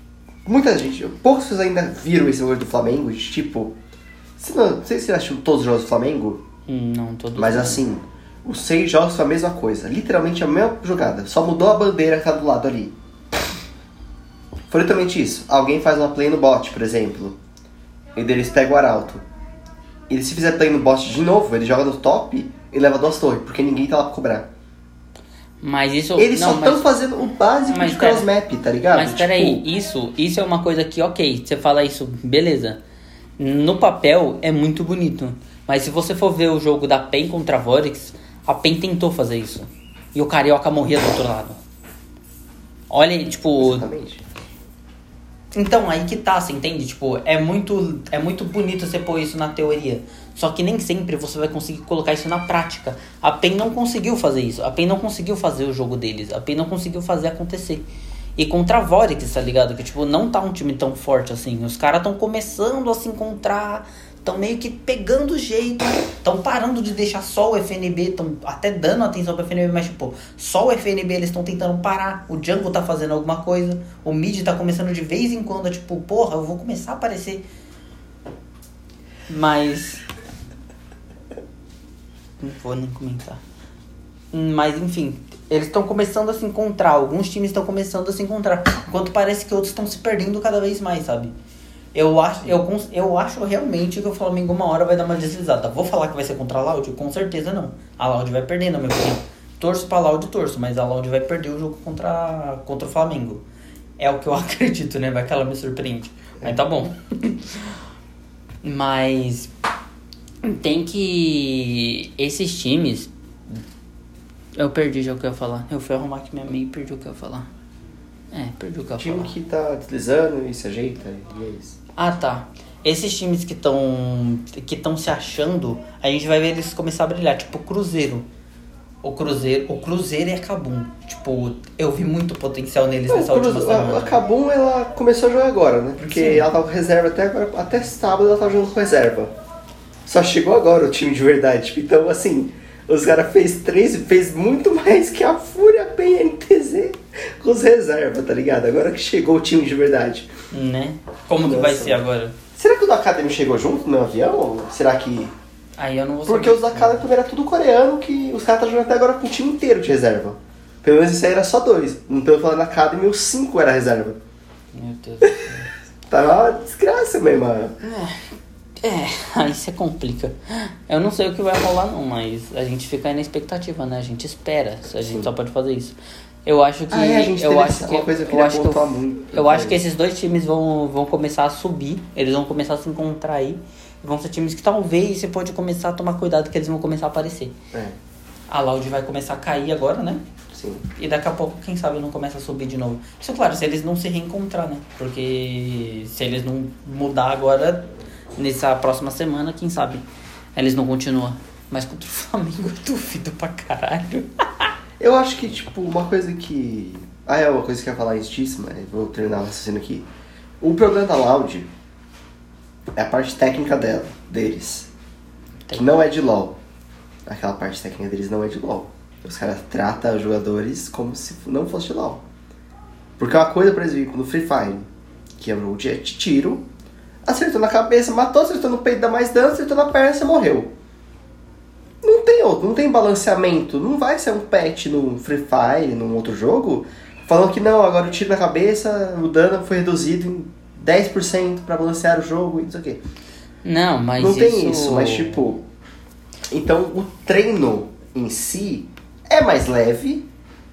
muita gente, pessoas ainda viram esse jogo do Flamengo, de, tipo, você não, não sei se você assistiu todos os jogos do Flamengo, Não, todos. mas assim, os seis jogos são a mesma coisa. Literalmente a mesma jogada. Só mudou a bandeira que tá do lado ali. Foi literalmente isso. Alguém faz uma play no bot, por exemplo. E daí eles pegam o arauto. E se fizer play no bot de novo, ele joga no top e leva duas torres, porque ninguém tá lá pra cobrar. Mas isso. Eles não, só mas- estão fazendo o básico mas de pera- cross-map, tá ligado? Mas peraí, isso, isso é uma coisa que, ok, você fala isso, beleza. No papel é muito bonito. Mas se você for ver o jogo da PEN contra a Vorix, a PEN tentou fazer isso. E o Carioca morria do outro lado. Olha, tipo. Exatamente. Então, aí que tá, você entende? Tipo, é muito, é muito bonito você pôr isso na teoria. Só que nem sempre você vai conseguir colocar isso na prática. A PEN não conseguiu fazer isso. A PEN não conseguiu fazer o jogo deles. A PEN não conseguiu fazer acontecer. E contra a Vorix, tá ligado? Que, tipo, não tá um time tão forte assim. Os caras estão começando a se encontrar. Estão meio que pegando o jeito. Estão parando de deixar só o FNB. Estão até dando atenção pro FNB. Mas, tipo, só o FNB eles estão tentando parar. O Django tá fazendo alguma coisa. O Mid tá começando de vez em quando. Tipo, porra, eu vou começar a aparecer. Mas. Não vou nem comentar. Mas enfim, eles estão começando a se encontrar. Alguns times estão começando a se encontrar. Enquanto parece que outros estão se perdendo cada vez mais, sabe? Eu acho, eu, eu acho realmente que o Flamengo uma hora vai dar uma deslizada. Vou falar que vai ser contra a Laude? Com certeza não. A Laude vai perder, na minha opinião. Torço pra Laude, torço, mas a Laude vai perder o jogo contra, contra o Flamengo. É o que eu acredito, né? Vai que ela me surpreende. Mas tá bom. Mas tem que. Esses times. Eu perdi já o que eu ia falar. Eu fui arrumar aqui minha meia e perdi o que eu ia falar. É, perdi o que eu ia Time falar. que tá deslizando e se ajeita, e é isso. Ah, tá. Esses times que estão que estão se achando, a gente vai ver eles começar a brilhar, tipo o Cruzeiro. O Cruzeiro, o Cruzeiro e a Cabum. Tipo, eu vi muito potencial neles Não, nessa última a, semana. a Kabum, ela começou a jogar agora, né? Porque Sim. ela tava com reserva até agora, até sábado ela tava jogando com reserva. Só chegou agora o time de verdade. Então, assim, os caras fez três, fez muito mais que a Fúria PNTZ com os reservas, tá ligado? Agora que chegou o time de verdade. Né? Como que vai Nossa. ser agora? Será que o da Academy chegou junto no avião? Ou será que. Aí eu não vou Porque saber. os da Academy era tudo coreano, que os caras estão jogando até agora com o time inteiro de reserva. Pelo menos isso aí era só dois. Pelo falando na Academy, os cinco era reserva. Meu Deus do céu. Tá uma desgraça mesmo, mano. É, aí você complica. Eu não sei o que vai rolar não, mas a gente fica aí na expectativa, né? A gente espera. A gente só pode fazer isso. Eu acho que Ah, é, eu acho que eu acho que eu, muito. eu acho que esses dois times vão, vão começar a subir, eles vão começar a se encontrar aí. Vão ser times que talvez você pode começar a tomar cuidado que eles vão começar a aparecer. É, A Loud vai começar a cair agora, né? sim. E daqui a pouco, quem sabe, não começa a subir de novo. Isso, claro, se eles não se reencontrar, né? Porque se eles não mudar agora, nessa próxima semana, quem sabe, eles não continuam. Mas contra o Flamengo eu duvido pra caralho. Eu acho que, tipo, uma coisa que. Ah, é uma coisa que eu ia falar mas vou terminar o aqui. O problema da Loud é a parte técnica dela, deles. Que não é de LOL. Aquela parte técnica deles não é de LOL. Os caras tratam jogadores como se não fosse de LOL. Porque uma coisa, por exemplo, no Free Fire, que é um jogo de tiro, acertou na cabeça, matou, acertou no peito, dá mais dano, acertou na perna, você morreu. Não tem outro, não tem balanceamento. Não vai ser um patch no Free Fire, num outro jogo, falando que não, agora o tiro na cabeça, o dano foi reduzido em 10% pra balancear o jogo e não sei o quê. Não, mas não isso... tem isso, mas tipo. Então o treino em si é mais leve,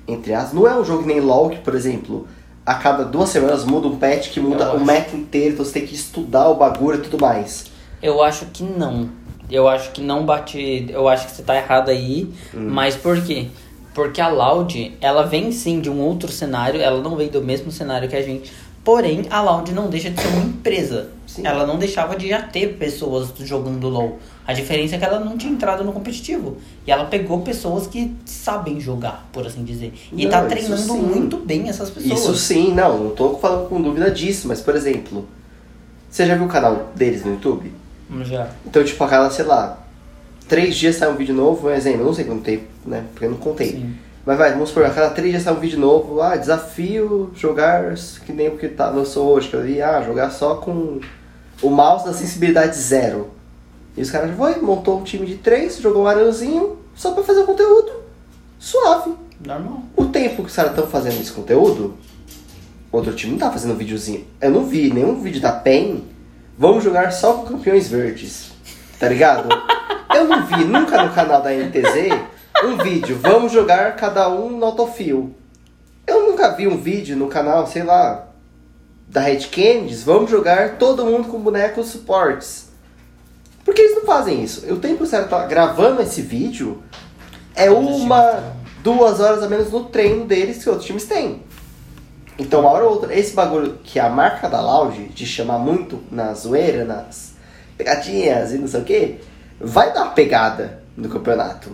entre as. Não é um jogo que nem LOL, que, por exemplo, a cada duas semanas muda um patch que muda Eu o acho. meta inteiro, então você tem que estudar o bagulho e tudo mais. Eu acho que não. Eu acho que não bate. Eu acho que você tá errado aí. Hum. Mas por quê? Porque a Loud, ela vem sim de um outro cenário, ela não vem do mesmo cenário que a gente. Porém, a Loud não deixa de ser uma empresa. Sim. Ela não deixava de já ter pessoas jogando LoL. A diferença é que ela não tinha entrado no competitivo. E ela pegou pessoas que sabem jogar, por assim dizer. E Não, tá treinando muito bem essas pessoas. Isso sim, não, não tô falando com dúvida disso, mas por exemplo, você já viu o canal deles no YouTube? Já. Então, tipo, a cada, sei lá, três dias sai um vídeo novo, um exemplo, eu não sei quanto tempo, né? Porque eu não contei. Sim. Mas vai, vamos supor, a cada três dias sai um vídeo novo, ah, desafio jogar que nem o que tá, lançou hoje, que eu vi, ah, jogar só com o mouse da sensibilidade zero. E os caras foi, montou um time de três, jogou um aranzinho, só pra fazer o conteúdo. Suave. Normal. O tempo que os caras estão fazendo esse conteúdo, outro time não tá fazendo videozinho. Eu não vi nenhum vídeo da PEN, vamos jogar só com campeões verdes. Tá ligado? Eu não vi nunca no canal da NTZ um vídeo, vamos jogar cada um no autofil. Eu nunca vi um vídeo no canal, sei lá, da Red Candies, vamos jogar todo mundo com bonecos suportes. Por que eles não fazem isso? O tempo caras tá gravando esse vídeo é uma, duas horas a menos no treino deles que outros times têm. Então, uma hora ou outra, esse bagulho que é a marca da Loud, de chamar muito na zoeira, nas pegadinhas e não sei o que, vai dar pegada no campeonato.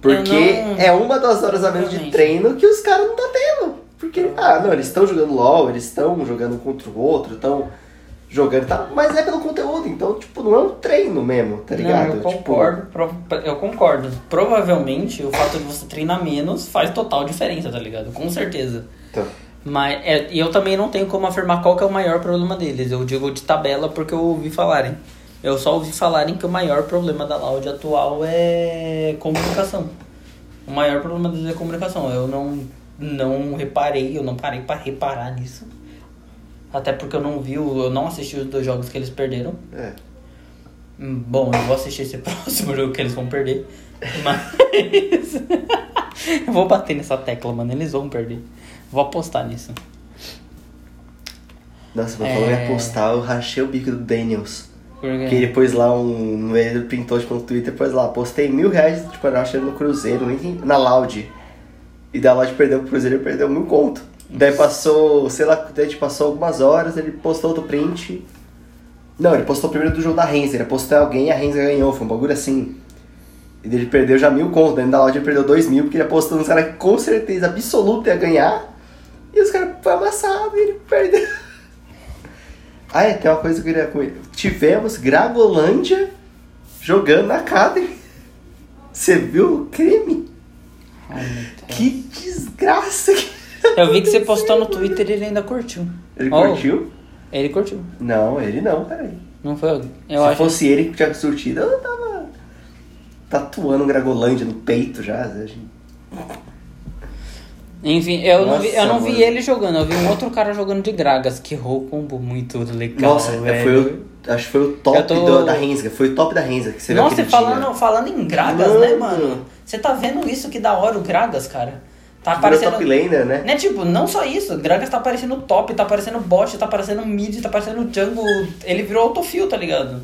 Porque não- é uma, duas horas a menos de treino que os caras não tá tendo. Porque, ah, não, eles estão jogando LOL, eles estão jogando contra o outro, estão jogando e tal, mas é pelo conteúdo, então, tipo, não é um treino mesmo, tá ligado? Não, eu Tipo, concordo. pro- eu concordo. Provavelmente o fato de você treinar menos faz total diferença, tá ligado? Com certeza. então, Mas é, e eu também não tenho como afirmar qual que é o maior problema deles. Eu digo de tabela porque eu ouvi falarem. Eu só ouvi falarem que o maior problema da Loud atual é comunicação. O maior problema deles é comunicação. Eu não, não reparei, eu não parei pra reparar nisso. Até porque eu não vi, eu não assisti os dois jogos que eles perderam. é. Hum, Bom, eu vou assistir esse próximo jogo que eles vão perder. Mas. eu vou bater nessa tecla, mano. Eles vão perder. Vou apostar nisso. Nossa, pra É. falar em apostar, eu rachei o bico do Daniels. Que ele pôs lá um. Ele printou tipo, no Twitter, pôs lá, postei mil reais, tipo, eu achei no Cruzeiro, na Loud. E da Loud perdeu pro Cruzeiro, ele perdeu mil conto. Daí passou, sei lá, daí tipo, passou algumas horas, ele postou outro print. Não, ele postou primeiro do jogo da Renzer, ele postou alguém e a Renzer ganhou, foi um bagulho assim. E daí ele perdeu já mil conto, daí da Loud ele perdeu dois mil, porque ele apostou nos caras que com certeza absoluta ia ganhar. E os caras foi amassado e ele perdeu. Ah, é, tem uma coisa que eu queria comentar. Tivemos Gragolândia jogando na Academy. Você viu o crime? Ai. Que desgraça que Eu vi que você postou no Twitter e ele ainda curtiu. Ele Oh, curtiu? Ele curtiu. Não, ele não, peraí. Não foi eu. Eu Se acho. fosse ele que tinha surtido, eu tava tatuando um Gragolândia no peito já. gente. Enfim, eu não vi, eu Nossa, não vi mano. ele jogando, eu vi um outro cara jogando de Gragas, que combo muito legal. Nossa, velho. foi o, acho que foi o top Eu tô- do- da Rensga. Foi o top da Rensga que você viu Nossa, e falando, dia. falando em Gragas, Mano. né, mano? Você tá vendo isso que da hora o Gragas, cara? Tá aparecendo. top laner, né? Né, tipo, não só isso, Gragas tá aparecendo top, tá aparecendo bot, tá aparecendo mid, tá aparecendo jungle. Ele virou autofill, tá ligado?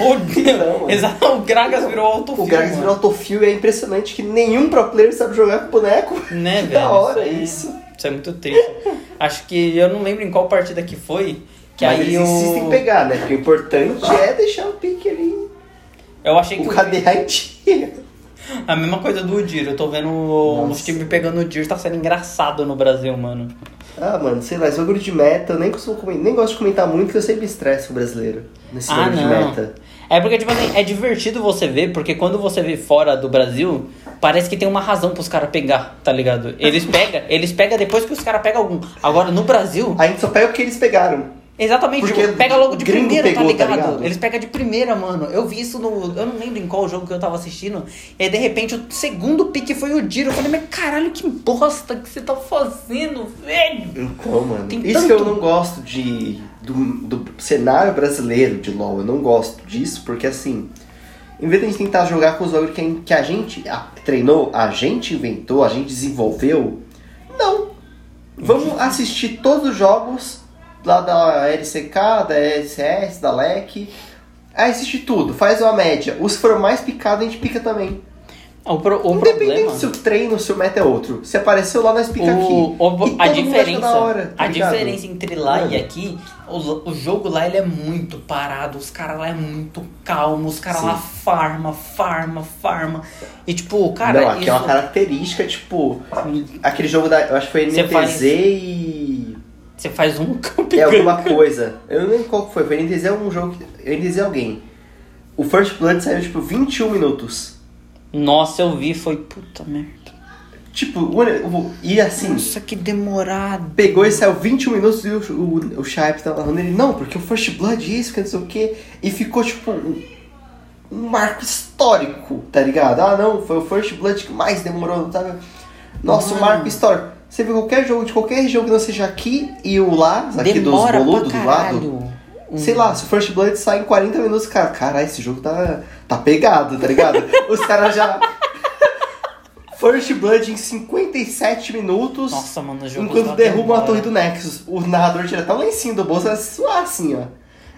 O, Não. Exato, o Gragas virou autofill. O Gragas mano. virou autofill e é impressionante que nenhum pro player sabe jogar com boneco. Né, velho? da hora é- isso. Isso é muito triste. Acho que eu não lembro em qual partida que foi. Que Mas aí eles insistem em pegar, né? Porque o importante é deixar o pique ali. Eu achei que O KDA em dia. a mesma coisa do Udir. Eu tô vendo Nossa. os times pegando o Udir, tá sendo engraçado no Brasil, mano. Ah, mano, sei lá, esse bagulho de meta, eu nem costumo comentar, nem gosto de comentar muito, porque eu sempre estresso o brasileiro. Nesse Ah, de não. meta. É porque, tipo assim, é divertido você ver, porque quando você vê fora do Brasil, parece que tem uma razão pros caras pegar, tá ligado? Eles pegam, eles pegam depois que os caras pegam algum. Agora, no Brasil, A gente só pega o que eles pegaram. Exatamente, Porque tipo, pega logo de primeira, tá, pegou, tá ligado? ligado? Eles pegam de primeira, mano. Eu vi isso no. Eu não lembro em qual jogo que eu tava assistindo. E aí, de repente, o segundo pique foi o Diro. Eu falei, mas caralho, que bosta que você tá fazendo, velho! Então, mano, Tem isso tanto- que eu não gosto de do, do cenário brasileiro de LoL, eu não gosto disso, porque assim, Em vez de a gente tentar jogar com os bagulhos que, que a gente a- treinou, a gente inventou, a gente desenvolveu, não. Vamos assistir todos os jogos lá da LCK, da LCS, da LEC. Aí assiste tudo, faz uma média. Os que foram mais picados, a gente pica também. O, pro, o Independente problema... se o treino, se o meta é outro. Se apareceu lá, nós pica aqui. O, E a acha diferença, hora, tá a ligado? diferença entre lá e aqui, o, o jogo lá ele é muito parado, os caras lá é muito calmo, os caras lá farma, farma, farma. E tipo, cara, não, aqui é uma isso- característica, tipo, aquele jogo da. Eu acho que foi NTZ faz- e. você faz um campo É alguma coisa. Eu não lembro qual que foi. Foi NTZ é um jogo. que- NTZ é alguém. O First Blood saiu tipo 21 minutos. Nossa, eu vi, foi puta merda. Tipo, e assim. Nossa, que demorado. Pegou e saiu 21 minutos e o, o, o Shype tava falando ele, não, porque o First Blood é isso, que não sei o que. E ficou tipo um, um marco histórico, tá ligado? Ah não, foi o First Blood que mais demorou, tá? Nossa, um Mano. marco histórico. Você vê qualquer jogo de qualquer região que não seja aqui e o lá, aqui Demora dos boludos do lado. caralho. Um- Sei lá, se o First Blood sai em 40 minutos, cara, caralho, esse jogo tá, tá pegado, tá ligado? Os caras já. First Blood em 57 minutos. Nossa, mano, o jogo Enquanto só derrubam a torre do Nexus, o narrador tira até o lencinho do bolso vai suar assim, ó.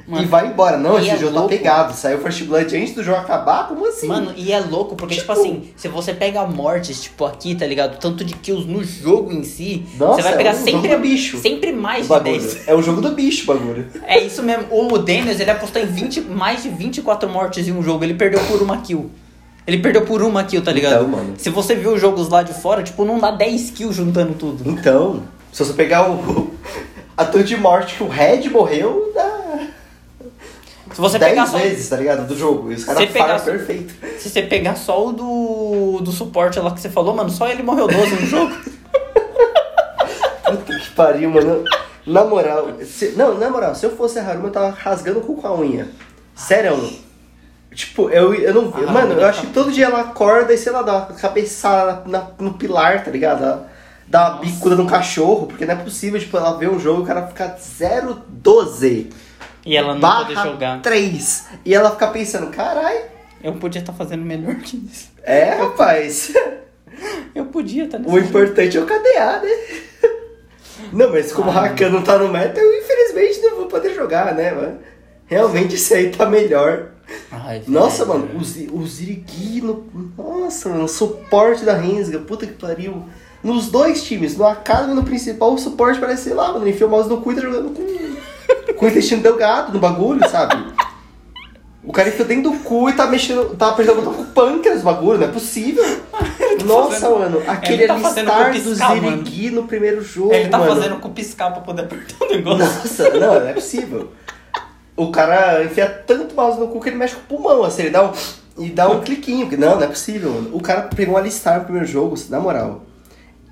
Mano, e vai embora. Não, esse é jogo louco. tá pegado. Saiu First Blood antes do jogo acabar? Como assim? Mano, e é louco, porque, tipo, Tipo- assim, se você pega mortes, tipo, aqui, tá ligado? Tanto de kills no jogo em si, Nossa, você vai é pegar um sempre, jogo do bicho. sempre mais de bagulho. 10. É o jogo do bicho, o bagulho. É isso mesmo. O Daniels, ele apostou em 20, mais de 24 mortes em um jogo. Ele perdeu por uma kill. Ele perdeu por uma kill, tá ligado? Então, mano. Se você viu os jogos lá de fora, tipo, não dá 10 kills juntando tudo. Então, se você pegar o. A torre de morte que o Red morreu, dá. Se você pegar 10 só. vezes, tá ligado? Do jogo. E os caras pegar só- perfeito. Se você pegar só o do, do suporte lá que você falou, mano, só ele morreu 12 no jogo. Puta que pariu, mano. Na moral, se- não, na moral, se eu fosse a Haruma, eu tava rasgando o cu com a unha. Sério. Tipo, eu, eu não. A mano, eu acho que todo dia ela acorda e sei lá, dá uma cabeçada na- no pilar, tá ligado? Ela Dá uma bicuda no cachorro, porque não é possível, tipo, ela ver um jogo e o cara ficar 0-12 E ela não poder barra jogar. 3. E ela ficar pensando, carai, Eu podia estar fazendo melhor que isso. é, rapaz. Eu podia estar nesse O importante é o KDA, né? Não, mas como o Ah. Rakan não tá no meta, eu infelizmente não vou poder jogar, né, mano? Realmente esse aí tá melhor. Ai, Nossa, velho. mano, o, o Zirigui no. Nossa, mano, o suporte da Rensga, puta que pariu. Nos dois times, no Academy e no principal, o suporte parece, sei lá, mano, ele enfia o mouse no cu e tá jogando com, com o intestino delgado no bagulho, sabe? O cara enfia dentro do cu e tá mexendo, tá o botão com o pâncreas no bagulho, não é possível. Nossa, fazendo- mano, aquele ele tá alistar do. Zirigui no primeiro jogo, Ele tá mano. fazendo com piscar pra poder apertar o negócio. Nossa, não, não é possível. O cara enfia tanto mouse no cu que ele mexe com o pulmão, assim, ele dá um, e dá um cliquinho. Não, não é possível, mano. O cara pegou um alistar no primeiro jogo, na moral.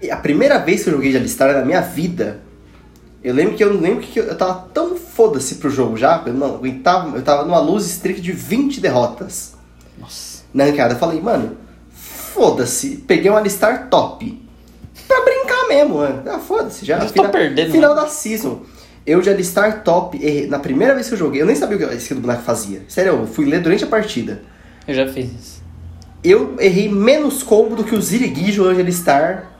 E a primeira vez que eu joguei de alistar na minha vida, eu lembro que eu não lembro que eu, tava tão foda-se pro jogo já, eu não aguentava, eu tava numa luz strict de 20 derrotas Nossa. na ranqueada. Eu falei, mano, foda-se, peguei um alistar top. Pra brincar mesmo, mano. Ah, foda-se, já. Eu tô perdendo, Final né? da season. Eu de alistar top, errei. na primeira vez que eu joguei, eu nem sabia o que a skill do boneco fazia. Sério, eu fui ler durante a partida. Eu já fiz isso. Eu errei menos combo do que o Zirigui jogando de alistar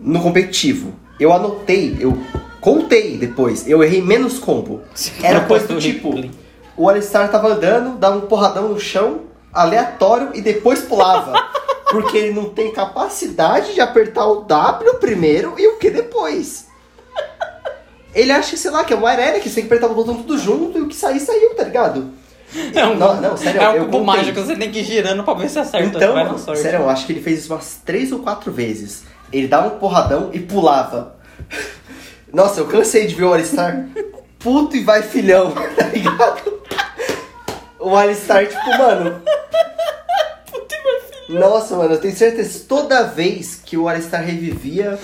no competitivo. Eu anotei, eu contei depois, eu errei menos combo. Era coisa do tipo, o Alistar tava andando, dava um porradão no chão, aleatório, e depois pulava. Porque ele não tem capacidade de apertar o W primeiro e o Q depois. Ele acha, sei lá, que é uma arena que você tem que apertar o botão tudo junto e o que sair, saiu, tá ligado? É um, Não, não, sério, é um cubo mágico, você tem que ir girando pra ver se acerta. Então, sério, eu acho que ele fez isso umas três ou quatro vezes. Ele dava um porradão e pulava. Nossa, eu cansei de ver o Alistar puto e vai filhão, tá ligado? O Alistar, tipo, mano. Nossa, mano, eu tenho certeza, toda vez que o Alistar revivia,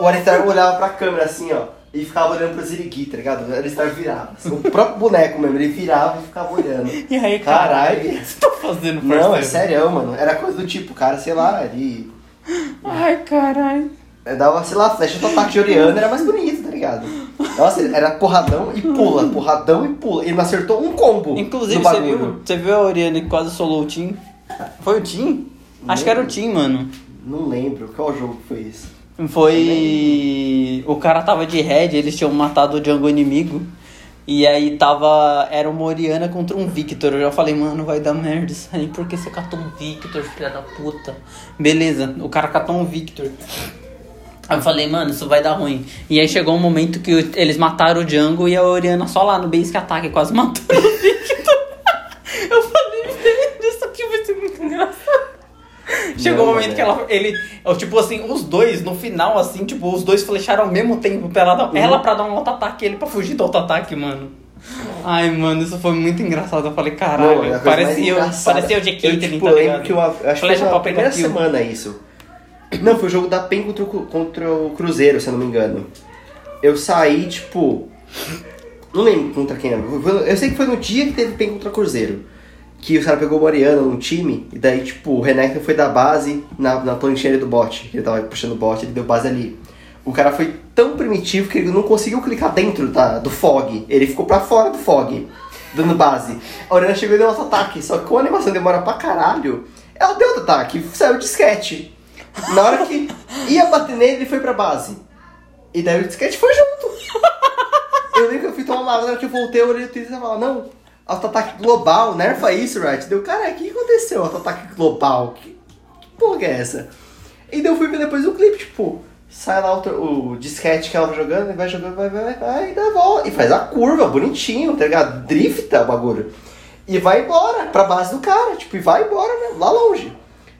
o Alistar olhava pra câmera assim, ó, e ficava olhando pro Zirigui, tá ligado? O Alistar virava. assim, o próprio boneco mesmo, ele virava e ficava olhando. E aí, Caralho. caralho, o que você tá fazendo, Não, é sério, mano. Era coisa do tipo, cara, sei lá, ele Ai, caralho. é, dava, sei lá, flecha do ataque de Oriana era mais bonito, tá ligado? Nossa, era porradão e pula, porradão e pula. Ele não acertou um combo. Inclusive, você bagulho. viu, você viu a Oriana que quase solou o Tim? Foi o Tim? Acho que era o Tim, mano. Não lembro qual jogo foi esse. Foi. O cara tava de head, eles tinham matado o Django inimigo. E aí tava. Era uma Oriana contra um Victor. Eu já falei, mano, vai dar merda isso aí. Por que você catou um Victor, filha da puta? Beleza, o cara catou um Victor. Aí eu falei, mano, isso vai dar ruim. E aí chegou um momento que eles mataram o Django e a Oriana só lá no basic ataque quase matou o Victor. eu falei, velho, isso aqui vai ser muito engraçado. Chegou o Não, momento que ela, ele, eu, tipo assim, os dois, no final, assim, tipo, os dois flecharam ao mesmo tempo pra ela, Uhum. ela pra dar um auto-ataque e ele pra fugir do auto-ataque, mano. Ai, mano, isso foi muito engraçado. Eu falei, Não, caralho, é a coisa mais parecia, parecia o Eu, Caitlyn, tipo, tá ligado? que eu acho que Flecha foi na pra primeira kill. semana isso. Não, foi o jogo da PEN contra o, contra o Cruzeiro, se eu não me engano. Eu saí, tipo. Não lembro contra quem era. Foi- Eu sei que foi no dia que teve PEN contra o Cruzeiro. Que o cara pegou o Mariano num time, e daí, tipo, o Renekton foi da base na, na ali do bot. que Ele tava puxando o bot, ele deu base ali. O cara foi tão primitivo que ele não conseguiu clicar dentro da, do fog. Ele ficou pra fora do fog, dando base. A Oriana chegou e deu outro ataque. Só que como a animação demora pra caralho, ela deu outro ataque, saiu disquete. Na hora que ia bater nele, ele foi pra base. E daí o disquete foi junto. Eu lembro que eu fui tomar uma água, na hora que eu voltei, eu olhei o Twitter e falava, não, auto-ataque global, nerfa isso, right? Deu, cara, o que aconteceu? Auto-ataque global? Que, que porra é essa? E daí eu fui ver depois o clipe, tipo, sai lá o, o disquete que ela vai jogando, e vai jogando, vai, vai, vai, e dá a volta. E faz a curva, bonitinho, tá ligado? Drifta o bagulho. E vai embora pra base do cara, tipo, e vai embora mesmo, lá longe.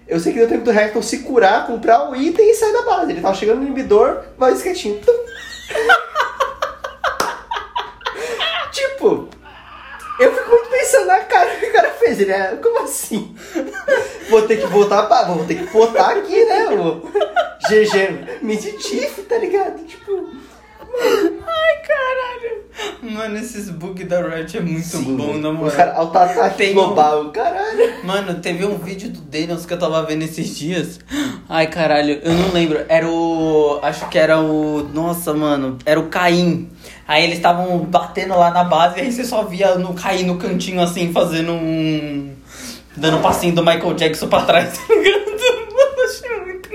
Eu sei que deu tempo do Hector se curar, comprar o item e sair da base. Ele tava chegando no inibidor, vai o disquetinho. Tum. 13, né? Como assim? Vou ter que botar, pra, vou ter que botar aqui, né? GG, meditif, tá ligado? Tipo. Mano. Ai, caralho. Mano, esses bugs da Riot é muito Sim, bom, na moral. Os caras, ao ataque global, um... caralho. Mano, teve um vídeo do Daniels que eu tava vendo esses dias. Ai, caralho, eu não lembro. Era o. Acho que era o. Nossa, mano. Era o Caim. Aí eles estavam batendo lá na base e aí você só via no Caim no cantinho assim, fazendo um. Dando um passinho do Michael Jackson pra trás, tá ligado? Mano, achei muito.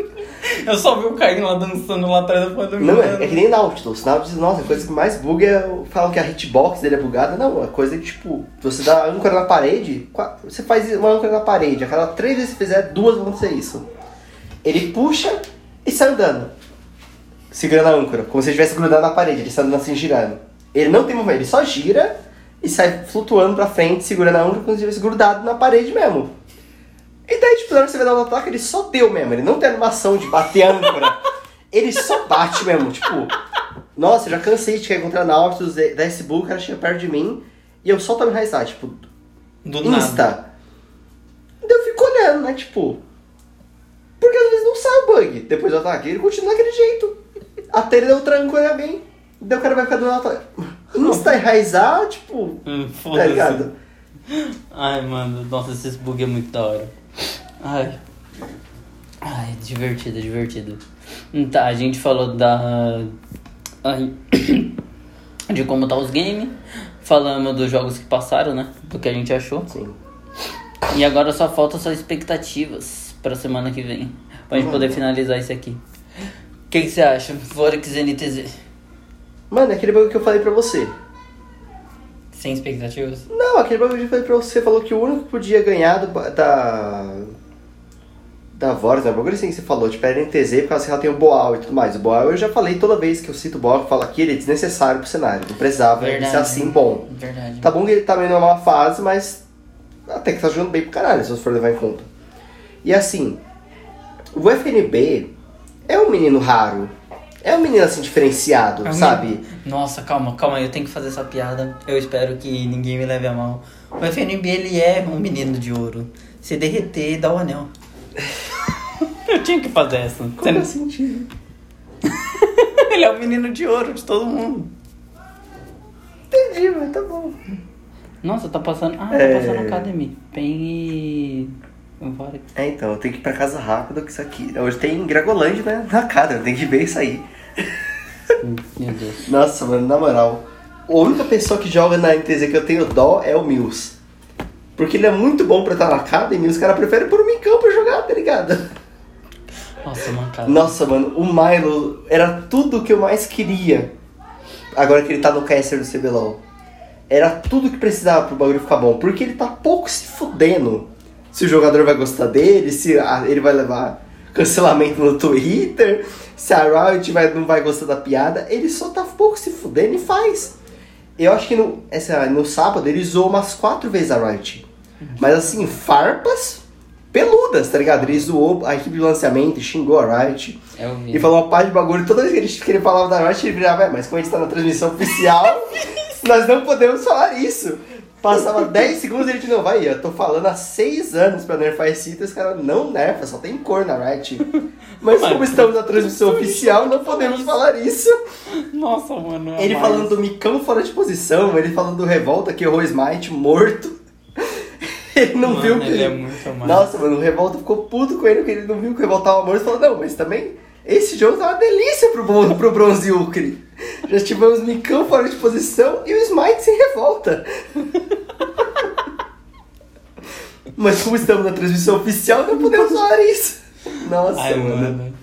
Eu só vi o Caim lá dançando lá atrás. Eu falei, Não, é, é que nem Nautilus. Nautilus, nossa, a coisa que mais buga é. Falam que a hitbox dele é bugada. Não, a coisa é que, tipo, você dá âncora na parede, você faz uma âncora na parede. A cada três vezes que você fizer, duas vão acontecer isso. Ele puxa e sai andando. Segurando a âncora, como se ele estivesse grudado na parede, ele sai andando assim girando. Ele não tem movimento, ele só gira e sai flutuando pra frente, segurando a âncora como se estivesse grudado na parede mesmo. E daí, tipo, na hora que você vai dar um ataque, ele só deu mesmo. Ele não tem animação de bater a âncora. ele só bate mesmo, tipo... Nossa, eu já cansei de encontrar Nautilus, da S-Bull, o cara chega perto de mim e eu só tomo enraizar, tipo, Do nada. Insta. Daí eu fico olhando, né, tipo... Porque às vezes não sai o bug depois do ataque, ele continua daquele jeito. Até ele deu tranco em alguém. Daí o cara vai ficar dando ataque. Insta enraizar, tipo... Hum, Tá ligado? Ai, mano, nossa, esses bugs é muito da hora. Ai. Ai, divertido, divertido. Tá, a gente falou da. ai, de como tá os games. Falamos dos jogos que passaram, né? Do que a gente achou. Sim. E agora só falta só expectativas pra semana que vem. Pra gente poder finalizar isso aqui. O que, que você acha? Forex NTZ. Mano, é aquele bagulho que eu falei pra você. Sem expectativas? Não, aquele bagulho que eu falei pra você, falou que o único que podia ganhar do, da. Da Voraz, né? Bagulho assim que você falou, tipo, era NTZ por causa que ela tem o Boal e tudo mais. O Boal eu já falei toda vez que eu cito o Boal, eu falo aqui, ele é desnecessário pro cenário. Não precisava ele ser assim bom. Verdade. Tá bom que ele tá meio numa fase, mas até que tá jogando bem pro caralho, se você for levar em conta. E assim, o FNB é um menino raro. É um menino assim diferenciado, É um sabe? Nossa, calma, calma, eu tenho que fazer essa piada. Eu espero que ninguém me leve a mal. O FNB, ele é um menino de ouro. Se derreter, dá o anel. eu tinha que fazer essa. Você Como não- assim, tio? ele é o menino de ouro de todo mundo. Entendi, mas tá bom. Nossa, tá passando... Ah, É. tá passando Academy. Pen e... Forex. É, então, eu tenho que ir pra casa rápido com isso aqui. Hoje tem Gragolândia, né? Na cara, eu tenho que ver isso aí. Meu Deus. Nossa, mano, na moral. A única pessoa que joga na NTZ que eu tenho dó é o Mills. Porque ele é muito bom pra estar na academy e os caras preferem pôr o Micão pra jogar, tá ligado? Nossa, mancada. Nossa, mano, o Milo era tudo que eu mais queria. Agora que ele tá no caster do CBLOL. Era tudo que precisava pro bagulho ficar bom. Porque ele tá pouco se fudendo. Se o jogador vai gostar dele, se ah, ele vai levar cancelamento no Twitter, se a Riot vai, não vai gostar da piada. Ele só tá pouco se fudendo e faz. Eu acho que no, essa, no sábado ele zoou umas quatro vezes a Riot. Mas assim, farpas peludas, tá ligado? Ele zoou a equipe de lançamento, xingou a Riot. Vi. E falou uma parte de bagulho. Toda vez que ele, que ele falava da Riot, ele virava, "É, mas como a gente tá na transmissão oficial, nós não podemos falar isso. Passava 10 segundos e ele de novo, aí, eu tô falando há 6 anos pra nerfar esse item, os caras não nerfa, só tem cor na Riot. Mas como estamos na transmissão oficial, não podemos falar isso. Nossa, mano. Ele mas- falando do Micão fora de posição, ele falando do Revolta que errou o Smite morto. Ele não Mano, viu que. ele é muito mais. Nossa, mano, o Revolta ficou puto com ele porque ele não viu que o Revolta tava morto e falou: Não, mas também esse jogo tá uma delícia pro, bron- pro Bronze Ucre. Já tivemos Micão fora de posição e o Smite sem revolta. mas como estamos na transmissão oficial, não podemos falar isso. Nossa, Ai, mano. mano.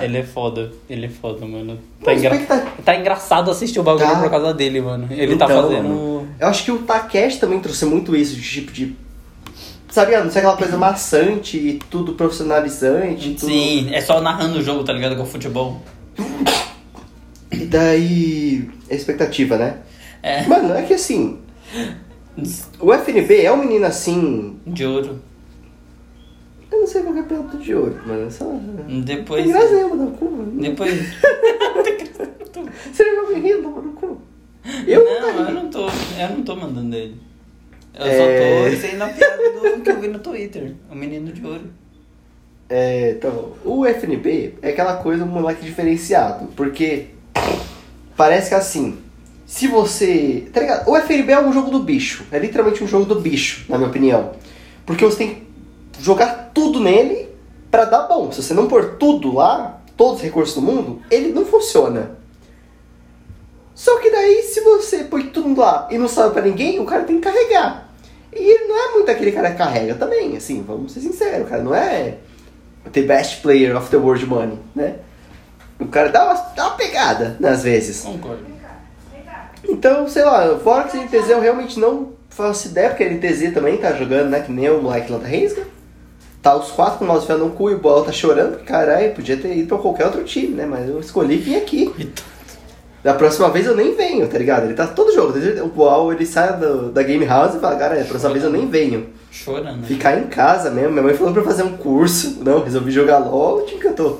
Ele é foda. Ele é foda, mano. Tá, Mas engra... expecta- tá engraçado assistir o bagulho Tá. por causa dele, mano. Ele tá Então, fazendo. mano, eu acho que o Takeshi também trouxe muito isso, de tipo de. Sabe, não sei aquela coisa maçante e tudo profissionalizante. Tudo... Sim, é só narrando o jogo, tá ligado? Com o futebol. E daí. A expectativa, né? É. Mano, é que assim. O FNB é um menino assim. De ouro. Eu não sei qual é o piloto de ouro, mano. é Só. Depois. tem graça nenhuma no cu, mano. Depois. Você já me rindo no cu. Eu não, não, eu não tô. Eu não tô mandando ele. Eu É. só tô sendo a piada do que eu vi no Twitter. O menino de ouro. É, então, o FNB é aquela coisa, um moleque diferenciado, porque parece que assim, se você. Tá ligado? O FNB é um jogo do bicho, é literalmente um jogo do bicho, na minha opinião. Porque você tem que jogar tudo nele pra dar bom. Se você não pôr tudo lá, todos os recursos do mundo, ele não funciona. Só que daí, se você põe tudo lá e não sabe pra ninguém, o cara tem que carregar. E ele não é muito aquele cara que carrega também, assim, vamos ser sinceros, o cara não é the best player of the world money, né? O cara dá uma, dá uma pegada, né, às vezes. Concordo. Então, sei lá, fora que NTZ eu realmente não faço ideia, porque a NTZ também tá jogando, né, que nem o moleque lá da. Tá os quatro com o mouse enfiando no cu e o Bola tá chorando, porque caralho, podia ter ido pra qualquer outro time, né? Mas eu escolhi vir aqui. Coitado. Da próxima vez eu nem venho, tá ligado? Ele tá todo jogo. O Boal ele sai do- da Game House e fala, cara, da próxima vez eu nem venho. Chorando. Ficar em casa mesmo. Minha mãe falou pra fazer um curso. Não, resolvi jogar LOL, eu tô.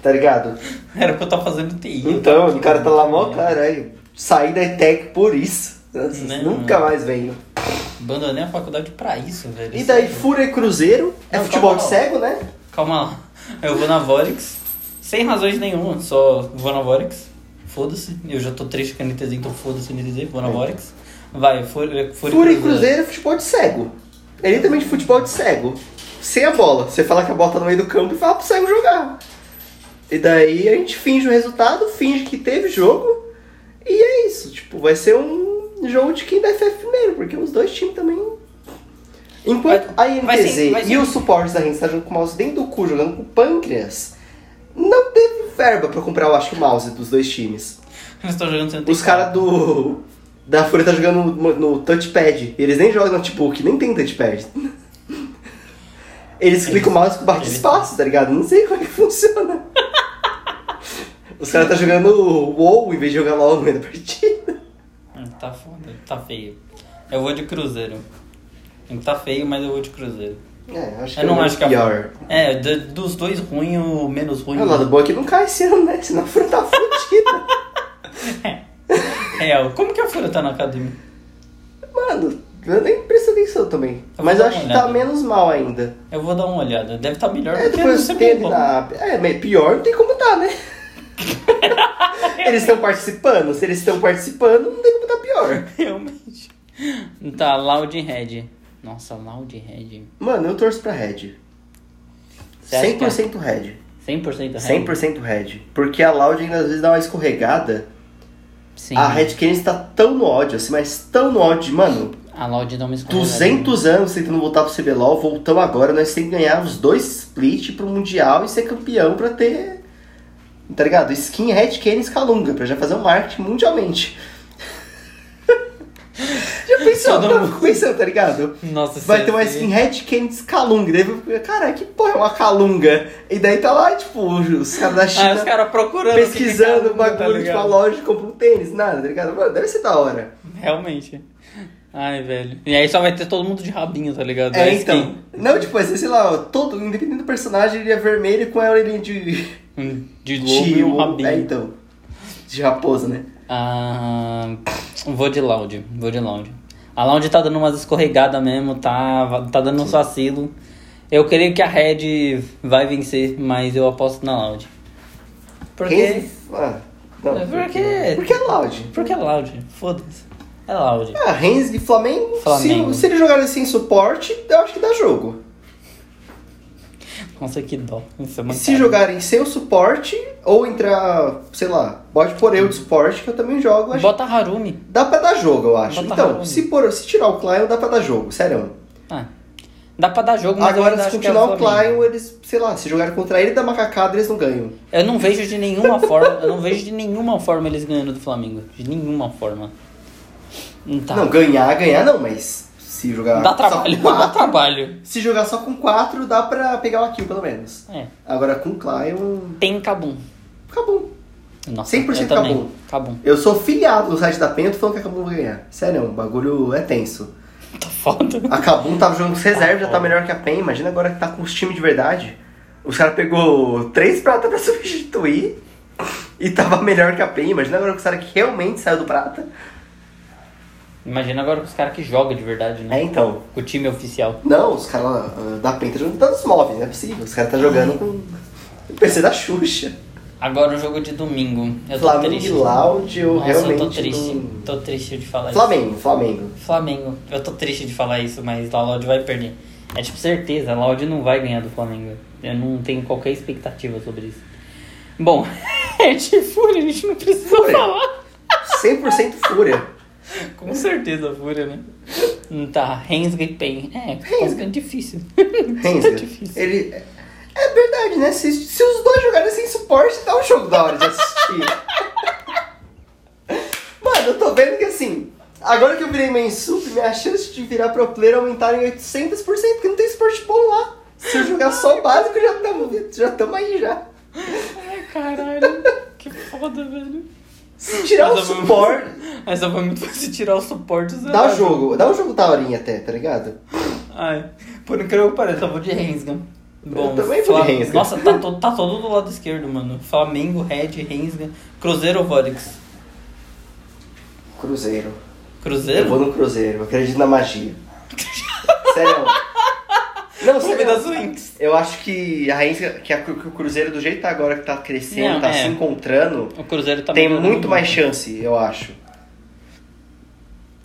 Tá ligado? Era pra eu estar fazendo TI. Então, o cara tá lá mó, caralho. Saí da ETEC por isso. Né, nunca mais venho. Abandonei a faculdade pra isso, velho. E daí. Fúria e Cruzeiro. É Não, futebol de cego, né? Calma lá. Eu vou na Vorix, sem razões nenhuma, só vou na Vorix. Foda-se. Eu já tô triste com a NTZ, então foda-se a NTZ, vou na É. Vorix. Vai, Fúria, Fúria, Fúria e Cruzeiro é futebol de cego. É literalmente futebol de cego. Sem a bola. Você fala que a bola tá no meio do campo e fala pro cego jogar. E daí a gente finge o resultado, finge que teve jogo. E é isso. Tipo, vai ser um jogo de quem dá FF primeiro, porque os dois times também. Enquanto a INTZ vai vai ser- e os suportes da gente estão jogando com o mouse dentro do cu, jogando com o pâncreas, não teve verba pra comprar, eu acho, o mouse dos dois times. Eles estão jogando sem Os caras do. Da Fúria tá jogando no, no touchpad. Eles nem jogam no notebook, nem tem touchpad. Eles clicam o mouse com barra de eles- espaço, tá ligado? Não sei como é que funciona. Os caras tá jogando WoW em vez de jogar LOL no meio da partida. Hum, Tá foda, tá feio. Eu vou de Cruzeiro. Tá feio, mas eu vou de Cruzeiro. É, acho que Eu não é o acho que a- pior. É, do- dos dois ruins, o menos ruim. É, o lado bom é que não cai esse ano, né? Senão a Fúria tá fudida. Real. Como que a Fúria tá na academia? Mano, eu nem presto atenção também. Eu Mas eu acho uma que tá olhada. menos mal ainda. Eu vou dar uma olhada. Deve estar melhor É, do que ali CBLOL. na. É, mas pior não tem como tá, né? eles estão participando. Se eles estão participando, não tem como tá pior. Realmente. Tá, Loud Red. Nossa, Loud Red. Mano, eu torço pra Red. Você acha que é? 100% Red. 100% Red? 100% Red. Porque a Loud ainda às vezes dá uma escorregada. Sim. A Red Canids tá tão no ódio, assim, mas tão no ódio, mano. A Loud não me escorrega. 200 anos tentando voltar pro CBLOL, voltamos agora, nós temos que ganhar os dois split pro Mundial e ser campeão pra ter. Tá ligado? Skin Red Canids Calunga, pra já fazer um marketing mundialmente. Todo Não, mundo- fico pensando, tá ligado? Nossa, Vai ter uma se- skin Red Canids Calunga. Daí eu fico, cara, que porra é uma Calunga? E daí tá lá, tipo, os caras da China Ah, os caras procurando. pesquisando o o bagulho, tipo, a loja de compra um tênis, nada, tá ligado? Mano, deve ser da hora. Realmente. Ai, velho. E aí só vai ter todo mundo de rabinho, tá ligado? É, então. Não, tipo, assim, sei lá, todo, independente do personagem, ele é vermelho com a orelhinha de. De lobo e um rabinho. É, então. De raposa, né? Ah, vou de Loud. Vou de Loud. A Loud tá dando umas escorregadas mesmo, tá, tá dando uns vacilos. Eu creio que a Red vai vencer, mas eu aposto na Loud. Porque. Renzi- Ah, não. É porque- Porque é Loud. Porque é Loud. Foda-se. É Loud. Ah, Renzi e Flamengo, Flamengo. Se, se eles jogarem sem suporte, eu acho que dá jogo. Nossa, que dó. Isso é Se jogarem sem o suporte, ou entrar, sei lá, pode pôr eu de suporte, que eu também jogo, acho Bota Harumi. Dá pra dar jogo, eu acho. Bota então, Harumi. se, por, se tirar o Clion, dá pra dar jogo, sério. Ah, dá pra dar jogo, mas Agora, se é continuar o. Clion, eles, sei lá, se jogarem contra ele da macacada, eles não ganham. Eu não vejo de nenhuma forma, eu não vejo de nenhuma forma eles ganhando do Flamengo. De nenhuma forma. Não tá. Não, ganhar, ganhar não, mas se jogar dá trabalho, com dá quatro, trabalho. se jogar só com quatro, dá pra pegar uma kill, pelo menos. É. Agora, com o Clion, Tem Cabum. acabou. Nossa, 100% eu também. Kabum. Cabum. Eu sou filiado no site da PEN, eu tô falando que a Kabum vai ganhar. Sério, o bagulho é tenso. Tá foda. A Kabum tava jogando com reserva, já tá melhor que a PEN. Imagina agora que tá com os times de verdade. Os caras pegou três pratas pra substituir e tava melhor que a PEN. Imagina agora que os caras que realmente saiu do prata. Imagina agora com os caras que jogam de verdade, né? É, então. Com o time oficial. Não, os caras ah, da PEN tá jogando com dados móveis, não é possível. Os caras tá jogando com o PC da Xuxa. Agora o jogo de domingo. Eu tô Flamengo triste. e Loud, eu Nossa, realmente. eu tô triste. não- Tô triste de falar Flamengo, Flamengo. isso. Flamengo. Eu tô triste de falar isso, mas a Loud vai perder. É tipo certeza, a Loud não vai ganhar do Flamengo. Eu não tenho qualquer expectativa sobre isso. Bom, é de Fúria, a gente não precisa Fúria. falar. 100% fúria. Com certeza, Fúria, né? Tá, Rensga e Pen. É, Rensga. é difícil. Rensga. Tá difícil. Ele. É verdade, né? Se, se os dois jogarem sem suporte, dá um jogo da hora de assistir. Mano, eu tô vendo que assim, agora que eu virei main sup, minha chance de virar pro player aumentaram em 800%, porque não tem suporte bom lá. Se eu jogar só o básico, já estamos já tamo aí já. Ai, caralho. Que foda, velho. Se tirar o eu suporte, eu vou muito fácil tirar o suporte. dá o jogo. Dá um jogo da horinha até, tá ligado? Ai, por incrível que pareça, eu vou de Rensga. Bom, também vou de Fla- Rensga. Nossa, tá, to- tá todo do lado esquerdo, mano. Flamengo, Red, Rensga, Cruzeiro ou Vorix? Cruzeiro. Eu Cruzeiro? vou no Cruzeiro, eu acredito na magia. Sério. Não, sério. das Winx. Eu acho que a que, a- que o Cruzeiro, do jeito que tá agora, que tá crescendo, Não, tá é. se encontrando, O Cruzeiro tá tem muito mais chance, eu acho.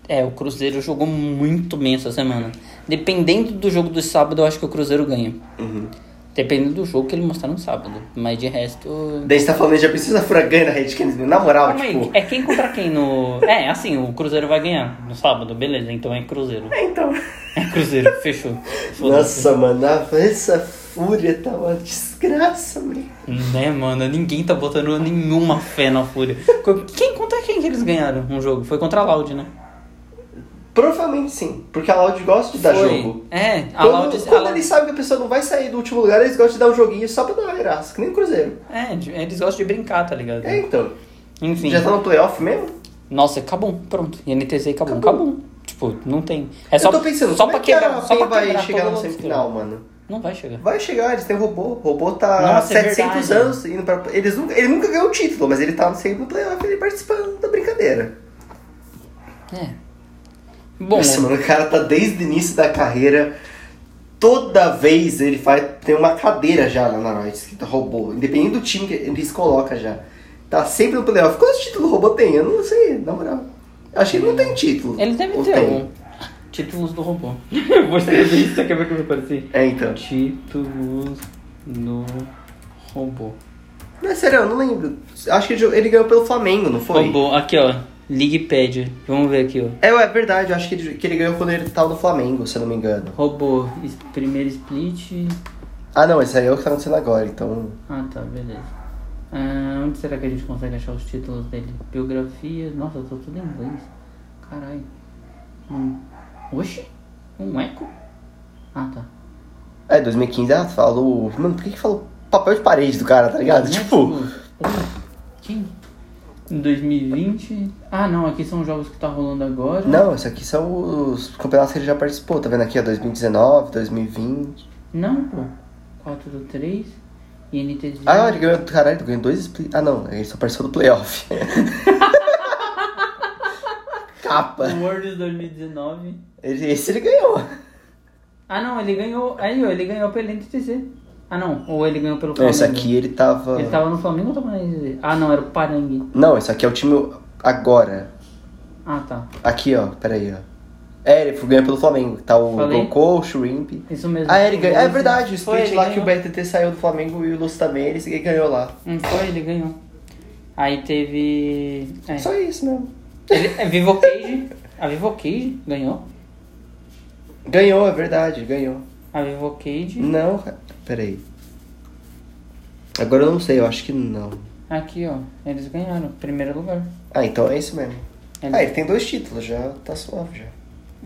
É, o Cruzeiro jogou muito bem essa semana. Dependendo do jogo do sábado, eu acho que o Cruzeiro ganha. Uhum. Dependendo do jogo que ele mostrar no sábado. Mas de resto. Daí você tá falando, já precisa furar ganha na Red Canids, na moral, Calma aí, tipo... é quem contra quem no. É, assim, o Cruzeiro vai ganhar no sábado, beleza, então é Cruzeiro. É, então... É Cruzeiro, fechou. Nossa, mano, essa fúria tá uma desgraça, mano. Né, mano? Ninguém tá botando nenhuma fé na Fúria. Quem contra quem que eles ganharam um jogo? Foi contra a Loud, né? Provavelmente sim, porque a Loud gosta de dar Foi. jogo. É, a Quando, Loud. a quando Loud- eles sabem que a pessoa não vai sair do último lugar, eles gostam de dar um joguinho só pra dar uma graça, que nem o Cruzeiro. É, eles gostam de brincar, tá ligado? É, então. Enfim. Já tá no playoff mesmo? Nossa, acabou, pronto. INTZ acabou, Acabou. acabou. Tipo, não tem. É só, eu tô pensando, só como pra é que quebrar, a só pra vai chegar no semifinal, mano? Não vai chegar. Vai chegar, eles têm robô. O robô tá Nossa, é 700 verdade. anos indo pra. Eles nunca, ele nunca ganhou o título, mas ele tá sempre no playoff, ele participando da brincadeira. É. Bom, Nossa, mano, o cara tá desde o início da carreira. Toda vez ele faz. Tem uma cadeira já lá na Riot escrita robô. Independente do time que eles colocam já. Tá sempre no playoff. Quantos títulos o robô tem? Eu não sei, na moral. Acho que ele não tem título. ele deve Ou ter tem? um. Títulos do robô. Eu Vou escrever isso, você quer ver como vai parecer? É, então. Títulos do Roubou. Não é sério, eu não lembro. Acho que ele, ganhou pelo Flamengo, não foi? Roubou. Aqui, ó. Leaguepad. Vamos ver aqui, ó. É, é verdade, eu acho que ele, que ele ganhou quando ele tava no Flamengo, se eu não me engano. Roubou. Primeiro split. Ah, não, esse aí é o que tá acontecendo agora, então. Ah, tá, beleza. Ah, onde será que a gente consegue achar os títulos dele? Biografia. Nossa, tá tudo em inglês. Caralho. Hum. Oxi. Um eco? Ah, tá. É, 2015 ela falou. Mano, por que que falou papel de parede do cara, tá ligado? Tipo. Quem? Em 2020. Ah, não, aqui são os jogos que tá rolando agora. Não, isso aqui são os campeonatos que ele já participou, tá vendo aqui, ó? 2019, 2020. Não, pô. 4 do 3. INTZ. Ah, ele ganhou. Caralho, ele ganhou dois split. Ah, não, ele só participou do playoff. Capa. Worlds 2019. Ele- Esse ele ganhou. Ah, não, ele ganhou. Aí, ó, ele ganhou pela NTZ. Ah, não. Ou ele ganhou pelo Não, Flamengo. esse aqui ele tava. Ele tava no Flamengo ou tava na NTZ? Ah, não, era o Parangue. Não, esse aqui é o time agora. Ah, tá. Aqui, ó, peraí, ó. É, ele foi- ganhou pelo Flamengo. Tá o? Gokô, o Shrimp. Isso mesmo. Ah, ele ganhou. É verdade, o Foi, split ele lá que o ganhou. BTT saiu do Flamengo e o Lúcio também, ele ganhou lá. Hum, foi, ele ganhou. Aí teve. É. Só isso mesmo. Ele, é Vivo Cage. A Vivo Cage ganhou. Ganhou, é verdade, ganhou. A Vivo Cage. Não, cara. Peraí. Agora eu não sei, eu acho que não. Aqui, ó. Eles ganharam. Primeiro lugar. Ah, então é isso mesmo. Ele- Ah, ele tem dois títulos, já tá suave já.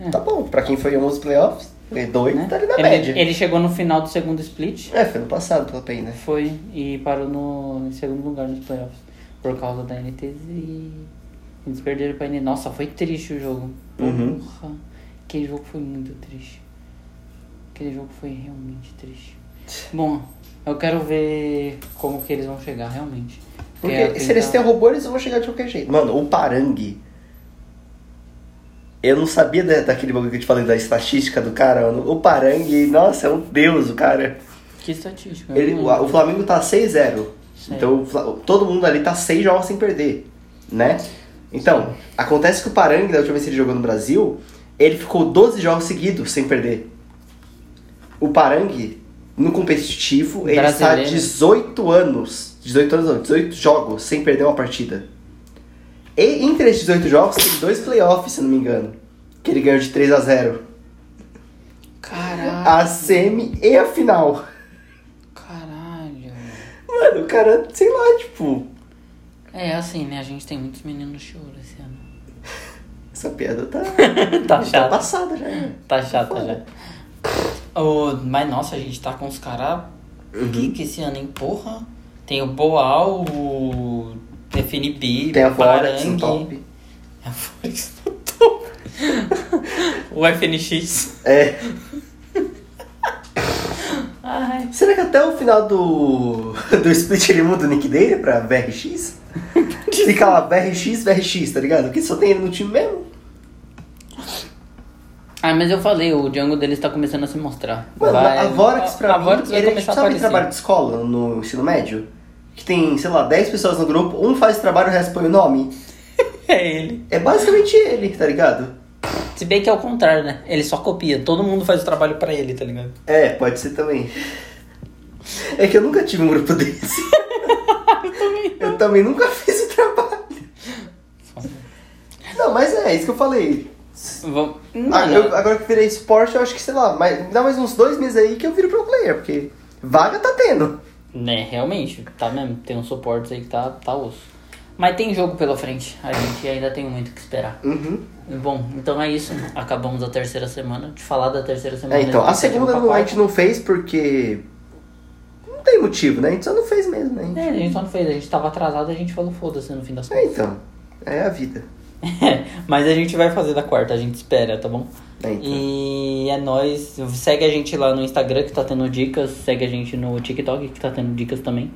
É. Tá bom, pra quem foi em 11 playoffs, foi dois, né? tá ali na ele, média. ele chegou no final do segundo split. É, foi no passado pela PEN, né? Foi e parou no em segundo lugar nos playoffs. Por causa da NTZ. Eles perderam pra NTZ. Nossa, foi triste o jogo. Uhum. Porra. Aquele jogo foi muito triste. Aquele jogo foi realmente triste. Bom, eu quero ver como que eles vão chegar realmente. Porque se eles têm robô, eles vão chegar de qualquer jeito. Mano, o Parangue. Eu não sabia da- daquele bagulho que eu te falei da estatística do cara, mano. O Parangue, nossa, é um deus o cara. Que estatística? Ele, o, o Flamengo tá 6-0. Sei. Então todo mundo ali tá 6 jogos sem perder, né? Então, acontece que o Parangue, da última vez que ele jogou no Brasil, ele ficou 12 jogos seguidos sem perder. O Parangue, no competitivo, ele está Brasileiro. 18 anos, 18 anos não, 18 jogos sem perder uma partida. E entre esses 18 jogos tem dois playoffs, se não me engano, que ele ganhou de 3 a 0 Caralho. A semi e a final. Caralho. Mano, o cara, sei lá, tipo, É assim, né? A gente tem muitos meninos choros esse ano. essa piada tá, Tá tá chato. passada já. né? Tá chato já. Ô, mas nossa, a gente tá com os caras pique esse ano, hein? Porra. Tem o Boal, o FNB, Tem a o Vorax no top. A Vorax no top. o FNX. É. Ai. Será que até o final do, do split ele muda o nick dele pra VRX? Fica lá, VRX, VRX, tá ligado? Porque só tem ele no time mesmo. Ah, mas eu falei, o Django deles tá começando a se mostrar. Mano, Vai- a Vorax pra a mim, Vorax vai ele é tipo, a sabe trabalho de escola no ensino médio? Que tem, sei lá, 10 pessoas no grupo, um faz o trabalho e o resto põe o nome. É ele. É basicamente ele, tá ligado? Se bem que é o contrário, né? Ele só copia. Todo mundo faz o trabalho pra ele, tá ligado? É, pode ser também. É que eu nunca tive um grupo desse. eu também nunca fiz o trabalho. Não, mas é, isso que eu falei. Vamos... Ah, eu- agora que eu virei esporte, eu acho que, sei lá, mais, me dá mais uns dois meses aí que eu viro pro player, porque vaga tá tendo. né, realmente, tá mesmo. Tem uns suportes aí que tá, tá osso. Mas tem jogo pela frente. A gente ainda tem muito o que esperar. Uhum. Bom, então é isso. Acabamos a terceira semana. De falar da terceira semana. É, então, a segunda a gente não fez porque. Não tem motivo, né? A gente só não fez mesmo, né? É, a gente só não fez. A gente tava atrasado, a gente falou foda-se no fim das É, contas. então. É a vida. Mas a gente vai fazer da quarta, a gente espera, tá bom? É, então. E é nóis. Segue a gente lá no Instagram que tá tendo dicas. Segue a gente no TikTok que tá tendo dicas também.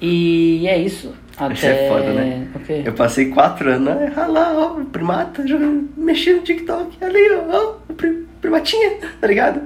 E é isso. Até... Isso é foda, né? O quê? Eu passei quatro anos, né? Ah lá, ó, o primata jogando, mexendo no TikTok. Ali, ó, ó, primatinha, tá ligado?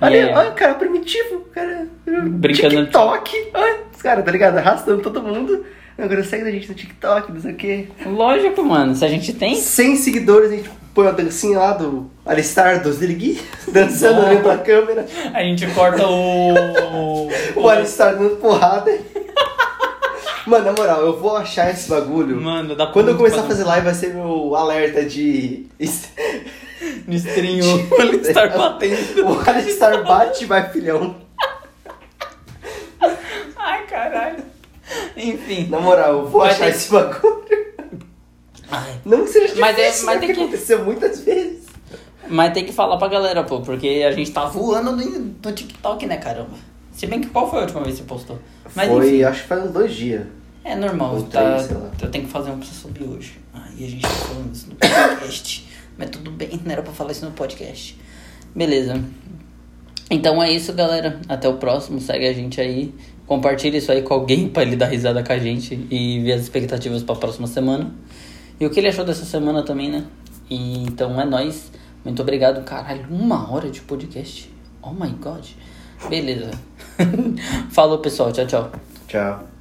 Ali, Yeah. ó, o cara primitivo, cara. Brincando TikTok. Ó, os caras, tá ligado? Arrastando todo mundo. Agora segue a gente no TikTok, não sei o quê. Lógico, mano. Se a gente tem. 100 seguidores, a gente põe a dancinha lá do Alistar dos Zirigui, dançando olhando pra câmera. A gente corta o. O Alistar dando porrada. Mano, na moral, eu vou achar esse bagulho. Mano, dá pra Quando eu começar a fazer live, vai ser meu alerta de. No stream, ele estar batendo. O Alistar bate e vai, filhão. Ai, caralho. Enfim. Na moral, eu vou achar ter- esse bagulho. Ai. Não que seja Mas é- difícil, mas né? tem Porque que- aconteceu muitas vezes. Mas tem que falar pra galera, pô, porque a gente tá voando no, no TikTok, né, caramba? Se bem que qual foi a última vez que você postou? Mas Foi, enfim, acho que faz uns dois dias. é normal. ou tá, três, eu tenho que fazer um pra subir hoje. Aí a gente tá falando isso no podcast. Mas tudo bem, não era pra falar isso no podcast. Beleza. Então é isso, galera. Até o próximo. Segue a gente aí. Compartilha isso aí com alguém pra ele dar risada com a gente e ver as expectativas pra próxima semana. E o que ele achou dessa semana também, né? E, então é nóis. Muito obrigado. Caralho, uma hora de podcast. Oh my god. Beleza. Falou, pessoal. Tchau, tchau. Tchau.